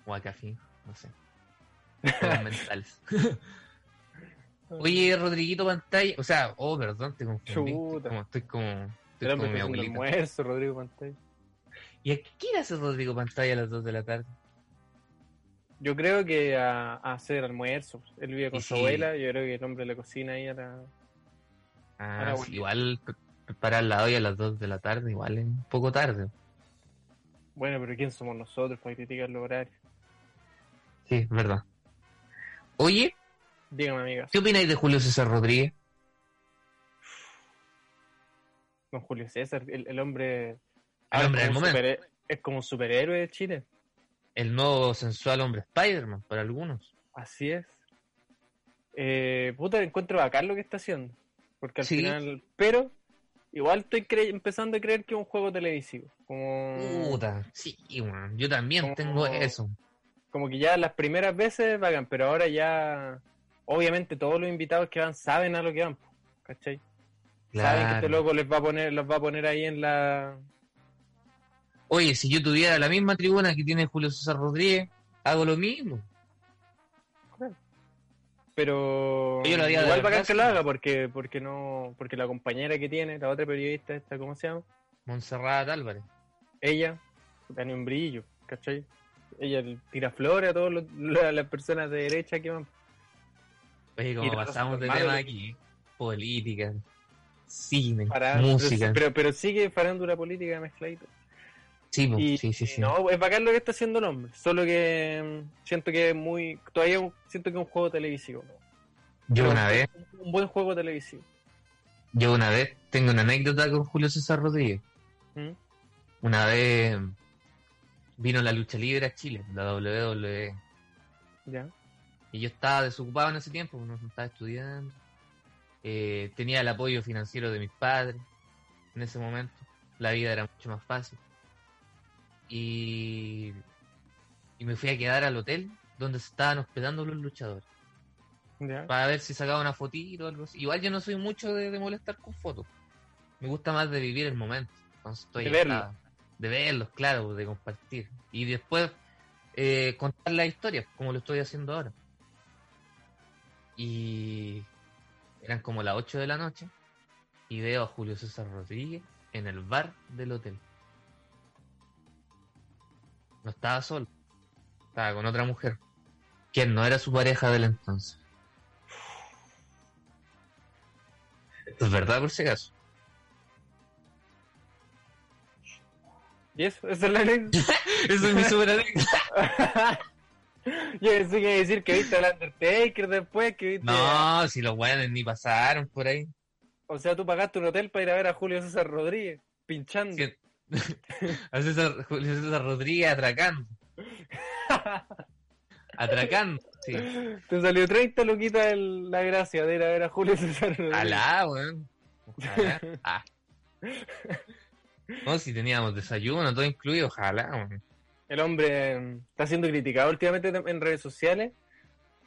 O acá finjo, no sé. Mentales. Oye, Rodriguito Pantalla, o sea, oh, perdón, te confundí. Estoy Chuta. como, estoy como, estoy El hombre como mi abuelita. almuerzo, Rodrigo Pantalla. ¿Y a qué hace Rodrigo Pantalla a las 2 de la tarde? Yo creo que a, a hacer almuerzo. Él vive con su sí. abuela, yo creo que el hombre le cocina ahí a la... Ah, Ahora, sí, bueno. igual pre- preparar la olla a las 2 de la tarde, igual es un poco tarde. Bueno, pero ¿quién somos nosotros para criticar los horarios? Sí, es verdad. Oye, Dígame, amiga. ¿qué opináis de Julio César Rodríguez? Don Julio César, el, el hombre... El hombre del momento. Es como un superhéroe de Chile. El nuevo sensual hombre Spider-Man, para algunos. Así es. Eh, puta, encuentro bacán lo que está haciendo. Porque al Sí. final. Pero, igual estoy cre- empezando a creer que es un juego televisivo. Como, Puta, sí, weón. Yo también Como- tengo eso. como que ya las primeras veces bacán, pero ahora ya. Obviamente todos los invitados que van saben a lo que van, ¿cachai? Saben que este Claro. loco les va a poner, los va a poner ahí en la. Oye, si yo tuviera la misma tribuna que tiene Julio César Rodríguez, hago lo mismo. Pero Yo lo haría igual bacán que lo haga porque porque no porque la compañera que tiene, la otra periodista esta, ¿cómo se llama? Montserrat Álvarez. ella tiene un brillo, ¿cachai? Ella tira flores a todas las personas de derecha que van. Oye, como pasamos de tema aquí. Política, cine, Para, música. Pero, pero, pero sigue farándula política mezcladito. Sí, Y, sí, sí, sí. No, es bacán lo que está haciendo el hombre. Solo que mm, siento que es muy. Todavía siento que es un juego televisivo. ¿no? yo una un- vez, Un buen juego televisivo. yo una vez tengo una anécdota con Julio César Rodríguez. ¿Mm? Una vez vino la lucha libre a Chile, la WWE. ¿Ya? Y yo estaba desocupado en ese tiempo, no estaba estudiando. Eh, tenía el apoyo financiero de mis padres en ese momento. La vida era mucho más fácil. Y, y me fui a quedar al hotel donde se estaban hospedando los luchadores. Para ver si sacaba una fotito o algo así. Igual yo no soy mucho de, de molestar con fotos. Me gusta más de vivir el momento. Entonces estoy De verlo. de verlos, claro, de compartir. Y después eh, contar la historia, como lo estoy haciendo ahora. Y eran como las 8 de la noche y veo a Julio César Rodríguez en el bar del hotel. No estaba solo, estaba con otra mujer, quien no era su pareja del entonces. Esto es verdad por si acaso. ¿Y eso? ¿Esa es la anécdota? Eso es mi super anécdota. Yo pensé que decir que viste al Undertaker después, que viste... No, si los weones ni pasaron por ahí. O sea, tú pagaste un hotel para ir a ver a Julio César Rodríguez, pinchando. A César, Julio César Rodríguez atracando. Atracando, sí. Te salió 30 luquitas el- la gracia de ir a ver a Julio César Rodríguez. Alá, weón. Ojalá. Ah. No, si teníamos desayuno, todo incluido, ojalá. El hombre mm, está siendo criticado últimamente en redes sociales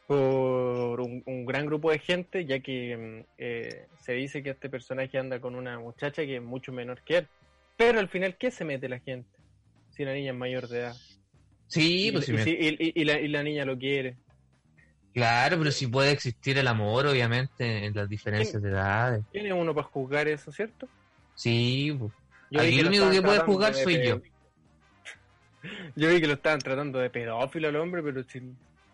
por un, un gran grupo de gente, ya que mm, eh, se dice que este personaje anda con una muchacha que es mucho menor que él. Pero al final, ¿qué se mete la gente? Si la niña es mayor de edad. Sí, y, pues si y me- y- y- la, y la niña lo quiere. claro, pero si puede existir el amor, obviamente, en las diferencias de edades. ¿Quién es uno para juzgar eso, cierto? Sí, pues. Yo Aquí el único que puede de soy yo. Yo vi que lo estaban tratando de pedófilo al hombre, pero si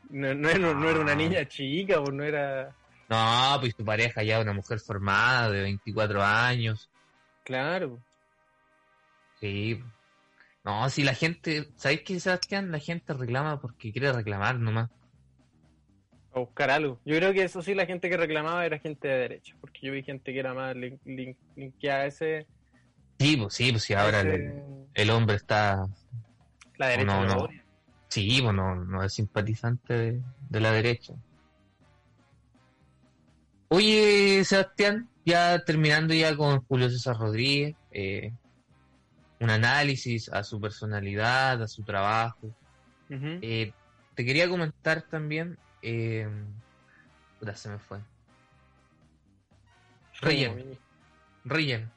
no, no era, no era una Ah. niña chica, pues no era... No, pues tu pareja ya es una mujer formada de 24 años. Claro. Sí. pues. No, si la gente, ¿sabéis qué, Sebastián? La gente reclama porque quiere reclamar nomás. A buscar algo. Yo creo que eso sí, la gente que reclamaba era gente de derecha, porque yo vi gente que era más lin- lin- linkeada a ese... Sí, pues sí, pues si ahora ese- el, el hombre está la derecha no, no. Sí, bueno, no es simpatizante de, de la derecha. Oye, Sebastián, ya terminando ya con Julio César Rodríguez, eh, un análisis a su personalidad, a su trabajo. Eh, te quería comentar también, eh, puta, se me fue. Relleno, Como- relleno.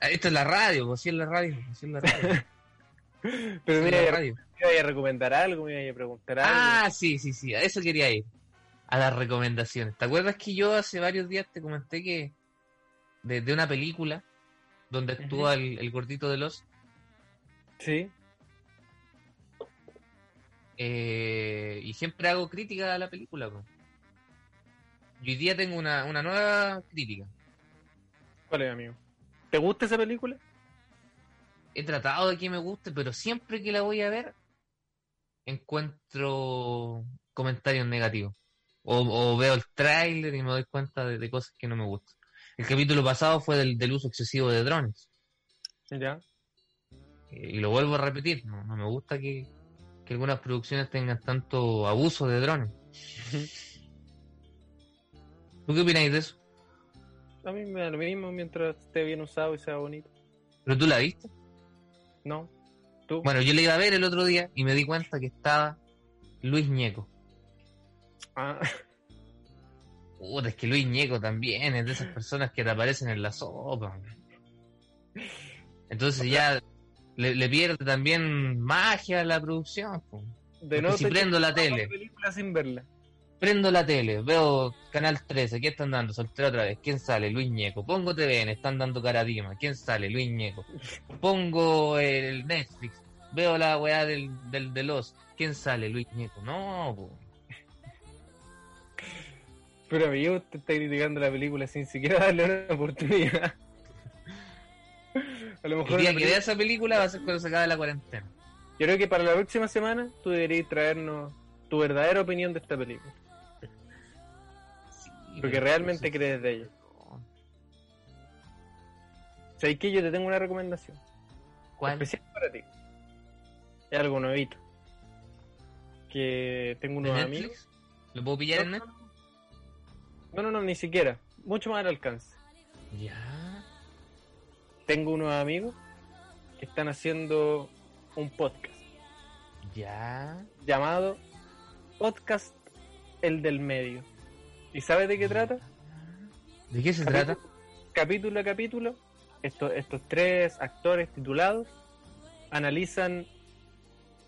Ah, Esto es la radio, pues sí es la radio, pues sí es la radio. Pero es la radio. me iba a recomendar algo, me iba a preguntar algo. Ah, sí, sí, sí, a eso quería ir. A las recomendaciones. ¿Te acuerdas que yo hace varios días te comenté que de, de una película donde actúa el, el gordito de los Sí. eh, y siempre hago crítica a la película. po. Y hoy día tengo una, una nueva crítica. ¿Cuál es, amigo? ¿Te gusta esa película? He tratado de que me guste, pero siempre que la voy a ver encuentro comentarios negativos. O, o veo el tráiler y me doy cuenta de, de cosas que no me gustan. El capítulo pasado fue del, del uso excesivo de drones. Ya. Y lo vuelvo a repetir, no, no me gusta que, que algunas producciones tengan tanto abuso de drones. ¿Tú qué opináis de eso? A mí me da lo mismo mientras esté bien usado y sea bonito. ¿Pero tú la viste? ¿No? ¿Tú? Bueno, yo le iba a ver el otro día y me di cuenta que estaba Luis Ñeco. Ah, Puta, es que Luis Ñeco también es de esas personas que te aparecen en la sopa. Entonces ya le, le pierde también magia a la producción. de no si prendo la tele. película sin verla. Prendo la tele, veo Canal 13, ¿qué están dando? Soltero otra vez, ¿quién sale? Luis Ñeco. Pongo TVN, están dando Caradima, ¿quién sale? Luis Ñeco. Pongo el Netflix, veo la weá del, del, de los, ¿quién sale? Luis Ñeco. No, po. Pero amigo, usted está criticando la película sin siquiera darle una oportunidad. A lo El mejor día que vea esa película va a ser cuando se acabe la cuarentena. Yo creo que para la próxima semana tú deberías traernos tu verdadera opinión de esta película. Sí, Porque pero realmente eso- crees de ella. ¿Sabes qué? Yo te tengo una recomendación. ¿Cuál? Especial para ti. Es algo nuevito. Que tengo ¿De unos amigos. ¿Lo puedo pillar en Netflix? No, no, no, ni siquiera. Mucho más al alcance. Ya. Tengo unos amigos que están haciendo un podcast Ya. llamado Podcast El del Medio. ¿Y sabes de qué trata? ¿De qué se trata? Capítulo a capítulo, estos, estos tres actores titulados analizan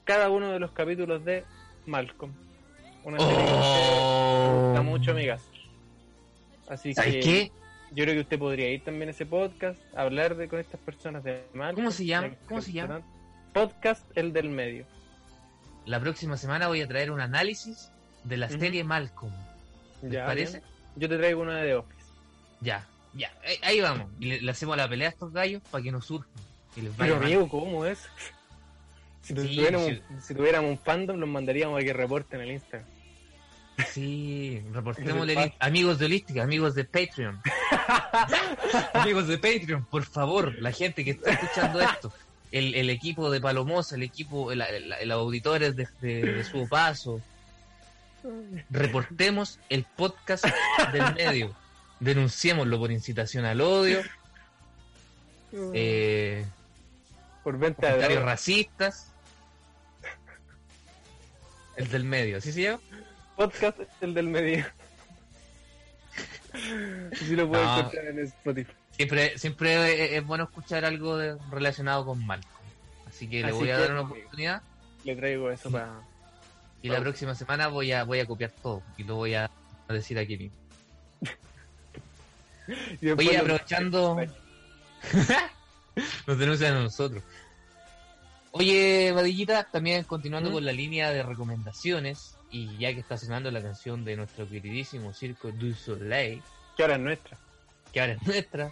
cada uno de los capítulos de Malcolm. Una serie que gusta Oh. mucho, amigas. Así ¿Sabes que qué? yo creo que usted podría ir también a ese podcast, hablar de, con estas personas de Malcolm. ¿Cómo se llama? ¿Cómo se llama? Podcast El del Medio. La próxima semana voy a traer un análisis de la serie Malcolm. ¿Les Ya, parece? bien. Yo te traigo una de The Office. Ya, ya. Ahí, vamos. Y le, le hacemos la pelea a estos gallos para que nos surjan. Pero mal. amigo, ¿cómo es? Si, Sí, tuviéramos, un- si tuviéramos un fandom, los mandaríamos a que reporten el Instagram. Sí, el amigos de Holística, amigos de Patreon. amigos de Patreon, por favor, la gente que está escuchando esto, el, el equipo de Palomosa, el equipo, el, el- el auditores de, de, de su paso, reportemos el podcast del medio, denunciémoslo por incitación al odio, eh, Por venta de comentarios droga. racistas. El del medio, ¿sí se llama? Podcast el del medio. Si lo puedes No. encontrar en Spotify. Siempre, siempre es, es bueno escuchar algo de- relacionado con Malcolm. Así que le voy a dar una oportunidad Le traigo eso para. y la próxima semana voy a voy a copiar todo y lo voy a a decir aquí mismo. Oye, aprovechando... Nos denuncian a nosotros. Oye, Vadillita, también continuando ¿Mm? con la línea de recomendaciones y ya que está sonando la canción de nuestro queridísimo Circo du Soleil, Que ahora es nuestra. que ahora es nuestra,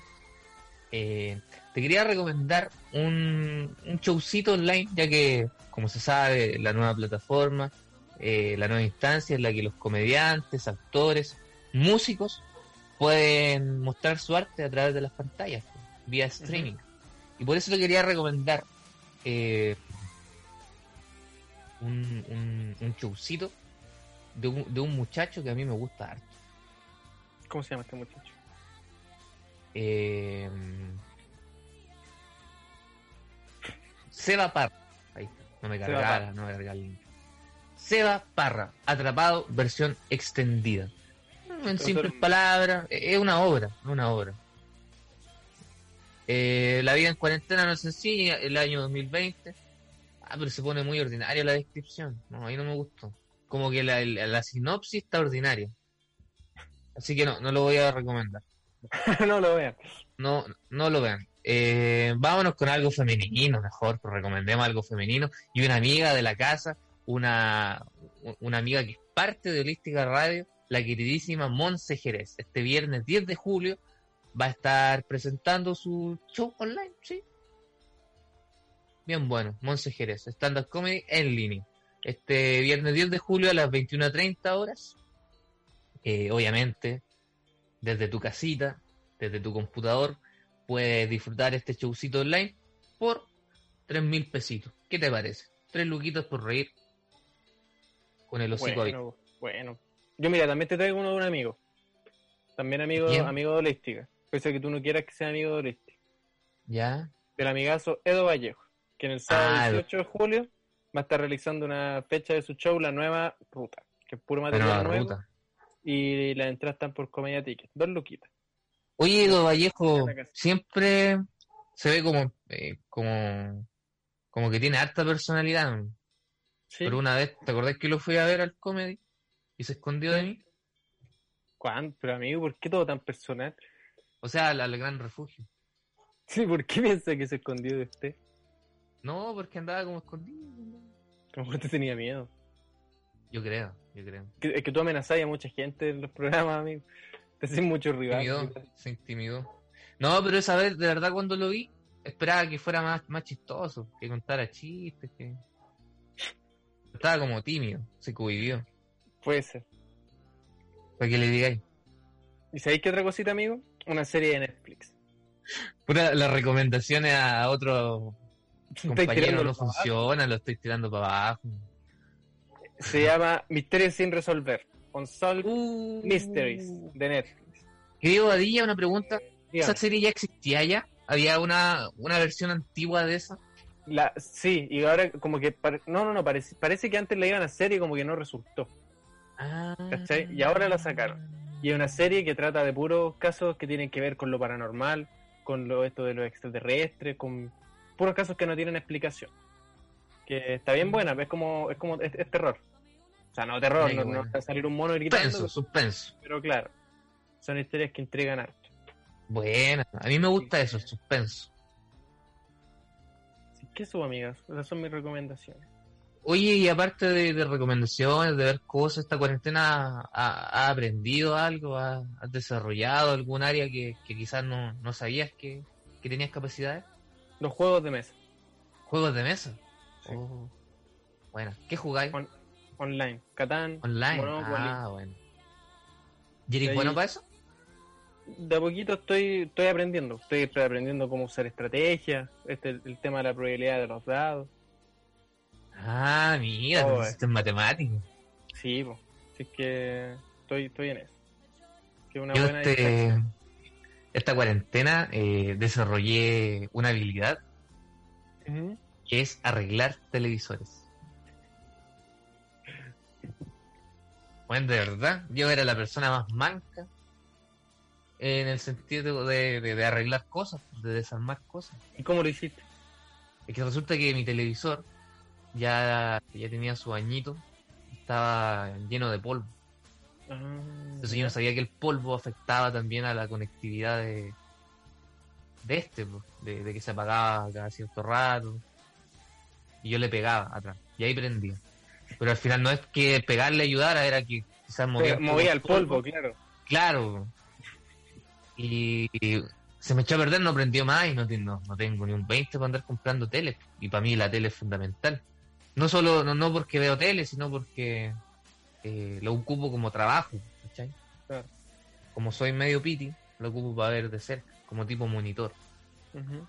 eh, te quería recomendar un, un showcito online, ya que, como se sabe, la nueva plataforma, eh, la nueva instancia en la que los comediantes, actores, músicos pueden mostrar su arte a través de las pantallas, vía streaming. Y por eso te quería recomendar eh, un, un, un showcito de un, de un muchacho que a mí me gusta harto. ¿Cómo se llama este muchacho? Eh, Seba Parra. Ahí está. No me cargara, no me cargara el link. Seba Parra, atrapado, versión extendida. En simples palabras, eh, es una obra, una obra. Eh, la vida en cuarentena no es sencilla, el año 2020. Ah, pero se pone muy ordinaria la descripción. No, ahí no me gustó. Como que la, la- la sinopsis está ordinaria. Así que no, no lo voy a recomendar. no lo vean. No, no lo vean. Eh, vámonos con algo femenino, mejor, pues recomendemos algo femenino. Y una amiga de la casa, una, una amiga que es parte de Holística Radio, la queridísima Monse Jerez. Este viernes 10 de julio va a estar presentando su show online, ¿sí? Bien bueno, Monse Jerez, stand-up comedy en línea. Este viernes 10 de julio a las 21.30 horas. Eh, obviamente, desde tu casita, desde tu computador, puedes disfrutar este showcito online por tres mil pesitos. ¿Qué te parece? Tres luquitos por reír con el hocico abierto. Bueno, bueno. Yo mira, también te traigo uno de un amigo. También amigo, ¿Quién? amigo de Holística. Pese a que tú no quieras que sea amigo de Holística. ¿Ya? Del amigazo Edo Vallejo, que en el sábado Ah, 18 de julio va a estar realizando una fecha de su show, La Nueva Ruta, que es puro material la nuevo. ruta. Y las entradas están por Comedia Ticket. Dos luquitas. Oye, Edo Vallejo siempre se ve como, eh, como, como que tiene harta personalidad. ¿no? Sí. Pero una vez, ¿te acordás que lo fui a ver al comedy? Y se escondió de mí. ¿Cuánto? Pero amigo, ¿por qué todo tan personal? O sea, al, al gran refugio. Sí, ¿por qué piensa que se escondió de usted? No, porque andaba como escondido. A lo mejor te tenía miedo. Yo creo, yo creo. Que- Es que tú amenazás a mucha gente en los programas, amigo. Te haces mucho Se rival. intimidó, se intimidó. No, pero esa vez, de verdad, cuando lo vi, esperaba que fuera más, más chistoso, que contara chistes, que... Estaba como tímido, se cohibió. Puede ser. Para que le digáis. ¿Y sabéis qué otra cosita, amigo? Una serie de Netflix. Puta, las recomendaciones a otros Tirándolo no abajo. funcionan, lo estoy tirando para abajo. Se llama Misterios sin resolver. Unsolved Uh, Mysteries de Netflix. Querido Badilla, una pregunta. Dígame. ¿Esa serie ya existía ya? ¿Había una, una versión antigua de esa? La, sí, y ahora como que... no, no, no, parece, parece que antes la iban a hacer y como que no resultó. Ah. ¿Cachai? Y ahora la sacaron. Y es una serie que trata de puros casos que tienen que ver con lo paranormal, con lo esto de los extraterrestres, con puros casos que no tienen explicación. Que está bien buena, es como, es como, es, es terror. O sea, no terror, Mira no, qué no salir un mono gritando, Suspenso, suspenso. pero claro, son historias que entregan harto. Buena, a mí me gusta eso, el suspenso. Así que eso, amigas, esas son mis recomendaciones. Oye, y aparte de, de recomendaciones, de ver cosas, ¿esta cuarentena ha, ha aprendido algo? ¿Ha, has desarrollado algún área que, que quizás no, no sabías que, que tenías capacidades? Los juegos de mesa, ¿Juegos de mesa? Sí. Oh, Bueno, ¿qué jugáis? On- online, Catán, Online. Monopoly. Ah, bueno. ¿Y eres bueno para eso? De a poquito estoy, estoy aprendiendo, estoy aprendiendo cómo usar estrategias, este, el tema de la probabilidad de los dados. Ah, mira, Oh, oh, es matemático. Sí, pues. Así que estoy, estoy en eso. Que una Yo buena este, distracción. Esta cuarentena eh, desarrollé una habilidad que es arreglar televisores. Bueno, de verdad, yo era la persona más manca en el sentido de, de- de arreglar cosas, de desarmar cosas. ¿Y cómo lo hiciste? Es que resulta que mi televisor ya, ya tenía su añito, estaba lleno de polvo. Ah, Entonces yo no sabía que el polvo afectaba también a la conectividad de, de este, pues, de, de que se apagaba cada cierto rato. Y yo le pegaba atrás. Y ahí prendía. Pero al final no es que pegarle ayudara, era que quizás movía, movía el polvo, claro. Claro. Y, y se me echó a perder, no prendió más y no, no, no tengo ni un 20 para andar comprando tele. Y para mí la tele es fundamental. No solo, no, no porque veo tele, sino porque eh, lo ocupo como trabajo. ¿cachai? Claro. Como soy medio piti, lo ocupo para ver de cerca, como tipo monitor. Ujú.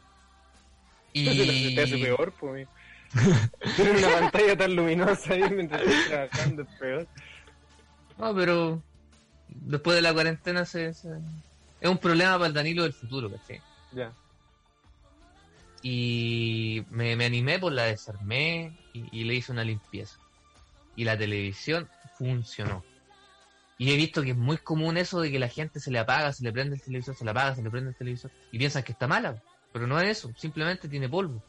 Y Te hace peor, pues. Tener una pantalla tan luminosa ahí mientras estás trabajando es peor. No, pero después de la cuarentena se, se- es un problema para el Danilo del futuro, ¿cachai? Ya. y me, me animé, pues la desarmé y, y le hice una limpieza. Y la televisión funcionó. Y he visto que es muy común eso de que la gente se le apaga, se le prende el televisor, se le apaga, se le prende el televisor y piensan que está mala. Pero no es eso, simplemente tiene polvo.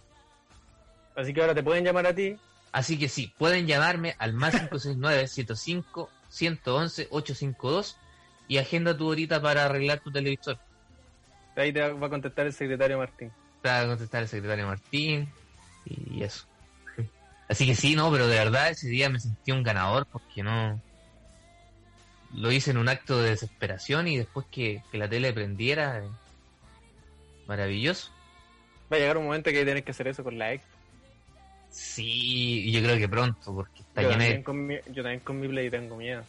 Así que ahora te pueden llamar a ti. Así que sí, pueden llamarme al más 569-105-111-852 y agenda tu horita para arreglar tu televisor. Ahí te va a contestar el secretario Martín. para contestar el secretario Martín y eso. Así que sí, no, pero de verdad ese día me sentí un ganador porque no lo hice en un acto de desesperación y después que, que la tele prendiera, eh, maravilloso. Va a llegar un momento que tenés que hacer eso con la ex. Sí, yo creo que pronto porque está Yo llena también, de... con mi, yo también con mi Play tengo miedo.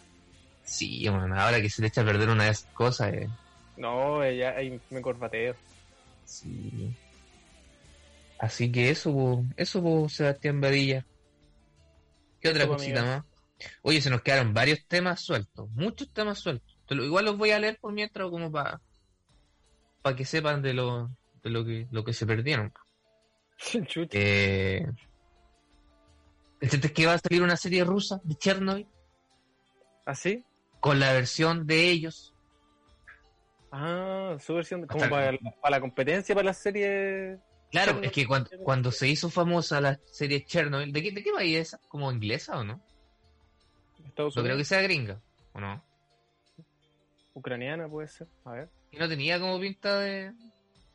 Sí, bueno, ahora que se le echa a perder una de esas cosas, eh, No, ya ahí me corbateo. sí. Así que eso, po, eso, po, Sebastián Badilla. ¿Qué otra cosita más? Oye, se nos quedaron varios temas sueltos, muchos temas sueltos. Igual los voy a leer por mientras como para para que sepan de lo de lo que lo que se perdieron. Eh, ¿Entendés que va a salir una serie rusa de Chernobyl ¿Así? con la versión de ellos? Ah, su versión, como Hasta- para, para la competencia, para la serie. Claro, es que cuando, cuando se hizo famosa la serie Chernobyl, ¿de qué, de qué país es esa? ¿Como inglesa o no? Estados No creo que Unidos. sea gringa, ¿o no? Ucraniana puede ser. A ver. Y no tenía como pinta de,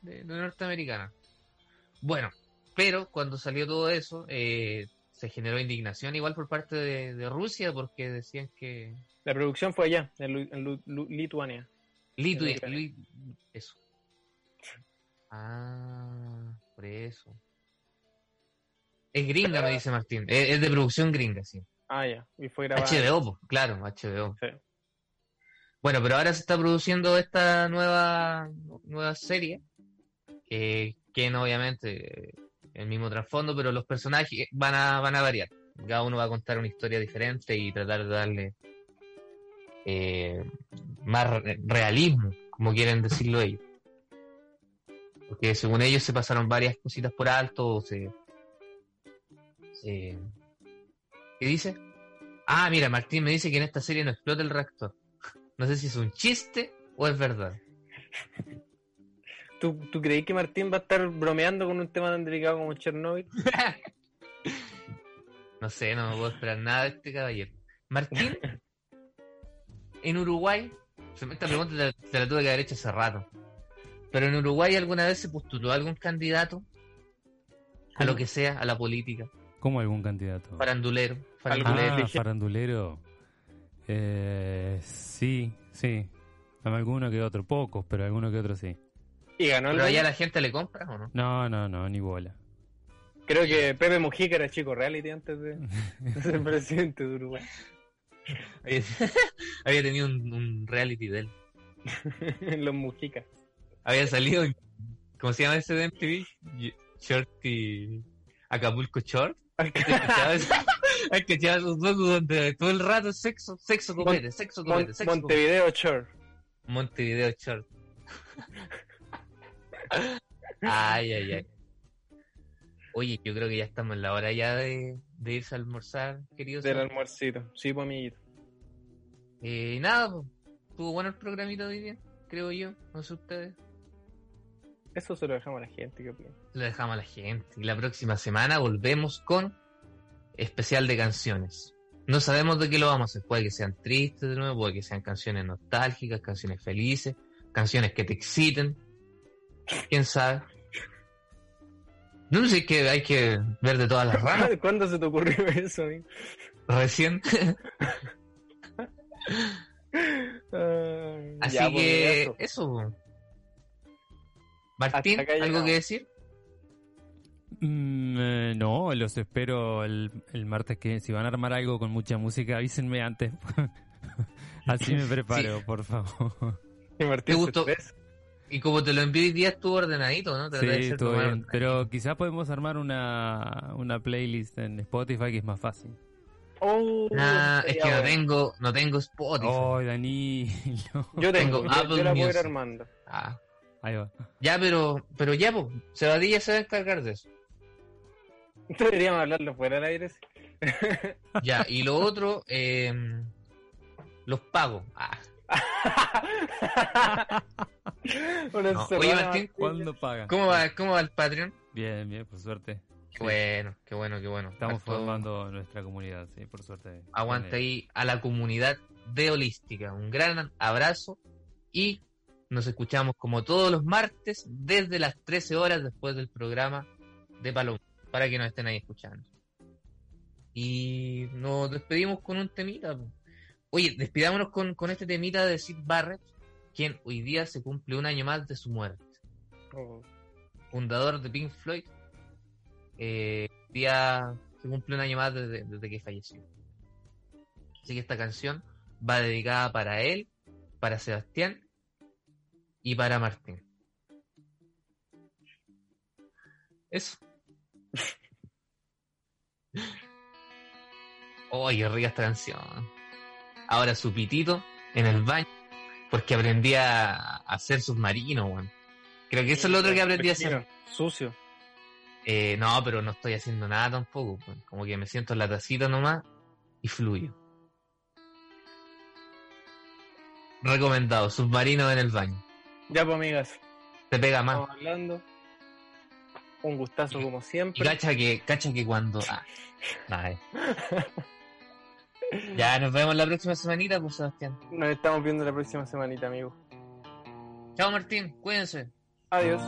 de- de norteamericana. Bueno, pero cuando salió todo eso, eh, se generó indignación igual por parte de, de Rusia porque decían que La producción fue allá, en, Lu- en Lu- Lu- Lituania. Litu, En Ucrania. Li- eso. Ah, eso. Es gringa, me dice Martín. Es, es de producción gringa, sí. Ah, ya. Y fue grabada. HBO, po, claro, HBO. Sí. Bueno, pero ahora se está produciendo esta nueva nueva serie que tiene obviamente el mismo trasfondo, pero los personajes van a van a variar. Cada uno va a contar una historia diferente y tratar de darle eh, más re- realismo, como quieren decirlo ellos. Porque según ellos se pasaron varias cositas por alto, se, se- ¿Qué dice? Ah, mira, Martín me dice que en esta serie no explota el reactor. No sé si es un chiste o es verdad. ¿Tú, ¿Tú creí que Martín va a estar bromeando con un tema tan delicado como Chernobyl? No sé, no me puedo esperar nada de este caballero. Martín, en Uruguay, esta pregunta te, la- te la tuve que haber hecho hace rato. Pero en Uruguay alguna vez se postuló algún candidato a lo que sea, a la política, ¿Cómo algún candidato? farandulero, Algún- farandulero. Ah, farandulero. Eh, sí, sí. Alguno que otro, pocos, pero alguno que otro sí. Y ganó el Pero allá la gente le compra o no? No, no, no, ni bola. Creo que Pepe Mujica era chico reality antes de, de ser presidente de Uruguay. Había, había tenido un, un reality de él. Los Mujicas. Había salido, ¿cómo se llama ese de MTV? Y- Shorty Acapulco Short. ¿Has cachado esos locos donde todo el rato es sexo, sexo, copete, sexo, copete, sexo? Montevideo Shore. Montevideo Short. Ay, ay, ay. Oye, yo creo que ya estamos en la hora ya de, de irse a almorzar, queridos. Del almuercito. Sí, pues amiguito. Eh, nada, pues, estuvo bueno el programita de hoy día, creo yo, no sé ustedes. Eso se lo dejamos a la gente, ¿qué opinan? Lo dejamos a la gente. Y la próxima semana volvemos con especial de canciones. No sabemos de qué lo vamos a hacer. Puede que sean tristes de nuevo, puede que sean canciones nostálgicas, canciones felices, canciones que te exciten. ¿Quién sabe? No sé es que hay que ver de todas las ramas. ¿Cuándo se te ocurrió eso, amigo? Recién. Así ya, pues, que eso. Martín, ¿algo que decir? Mm, eh, no, los espero el, el martes que si van a armar algo con mucha música, avísenme antes. Así me preparo, por favor. Y Martín ¿Te gustó? Y como te lo envié hoy día estuvo ordenadito, ¿no? De Sí, más bien. ordenadito. Pero quizás podemos armar una, una playlist en Spotify que es más fácil. Oh, Nah, es que no tengo, no tengo Spotify. Oh, Danilo. Yo tengo, tengo yo, Apple yo la puedo ir Music. armando. Ah, Ahí va. ya, pero, pero ya, pues, Cebadilla se va a encargar de eso. Deberíamos hablarlo fuera del aire. Ya, y lo otro, eh, los pagos. Ah, No. Oye, Martín, ¿Cuándo pagan? ¿cómo va, cómo va el Patreon? Bien, bien, por suerte. Qué bueno, qué bueno, qué bueno. Estamos formando nuestra comunidad, sí, por suerte. Aguanta ahí a la comunidad de Holística. Un gran abrazo y nos escuchamos como todos los martes desde las 13 horas después del programa de Paloma para que nos estén ahí escuchando. Y nos despedimos con un temita. Oye, despidámonos con, con este temita de Sid Barrett, quien hoy día se cumple un año más de su muerte. Oh, Fundador de Pink Floyd. Eh, día se cumple un año más desde, desde que falleció. Así que esta canción va dedicada para él, para Sebastián y para Martín. Eso. Oh, qué rica esta canción. Ahora su pitito en el baño, porque aprendí a hacer submarino, weón. Creo que eso es lo otro que aprendí a hacer. Sucio. Eh, no, pero no estoy haciendo nada tampoco. weón. Como que me siento en la tacita nomás y fluyo. Recomendado, submarino en el baño. Ya, pues, amigas. Te pega más. Estamos hablando. Un gustazo como Y siempre. cacha que, cacha que cuando. Ah. Ya nos vemos la próxima semanita, pues Sebastián. Nos estamos viendo la próxima semanita, amigo. Chao Martín, cuídense. Adiós.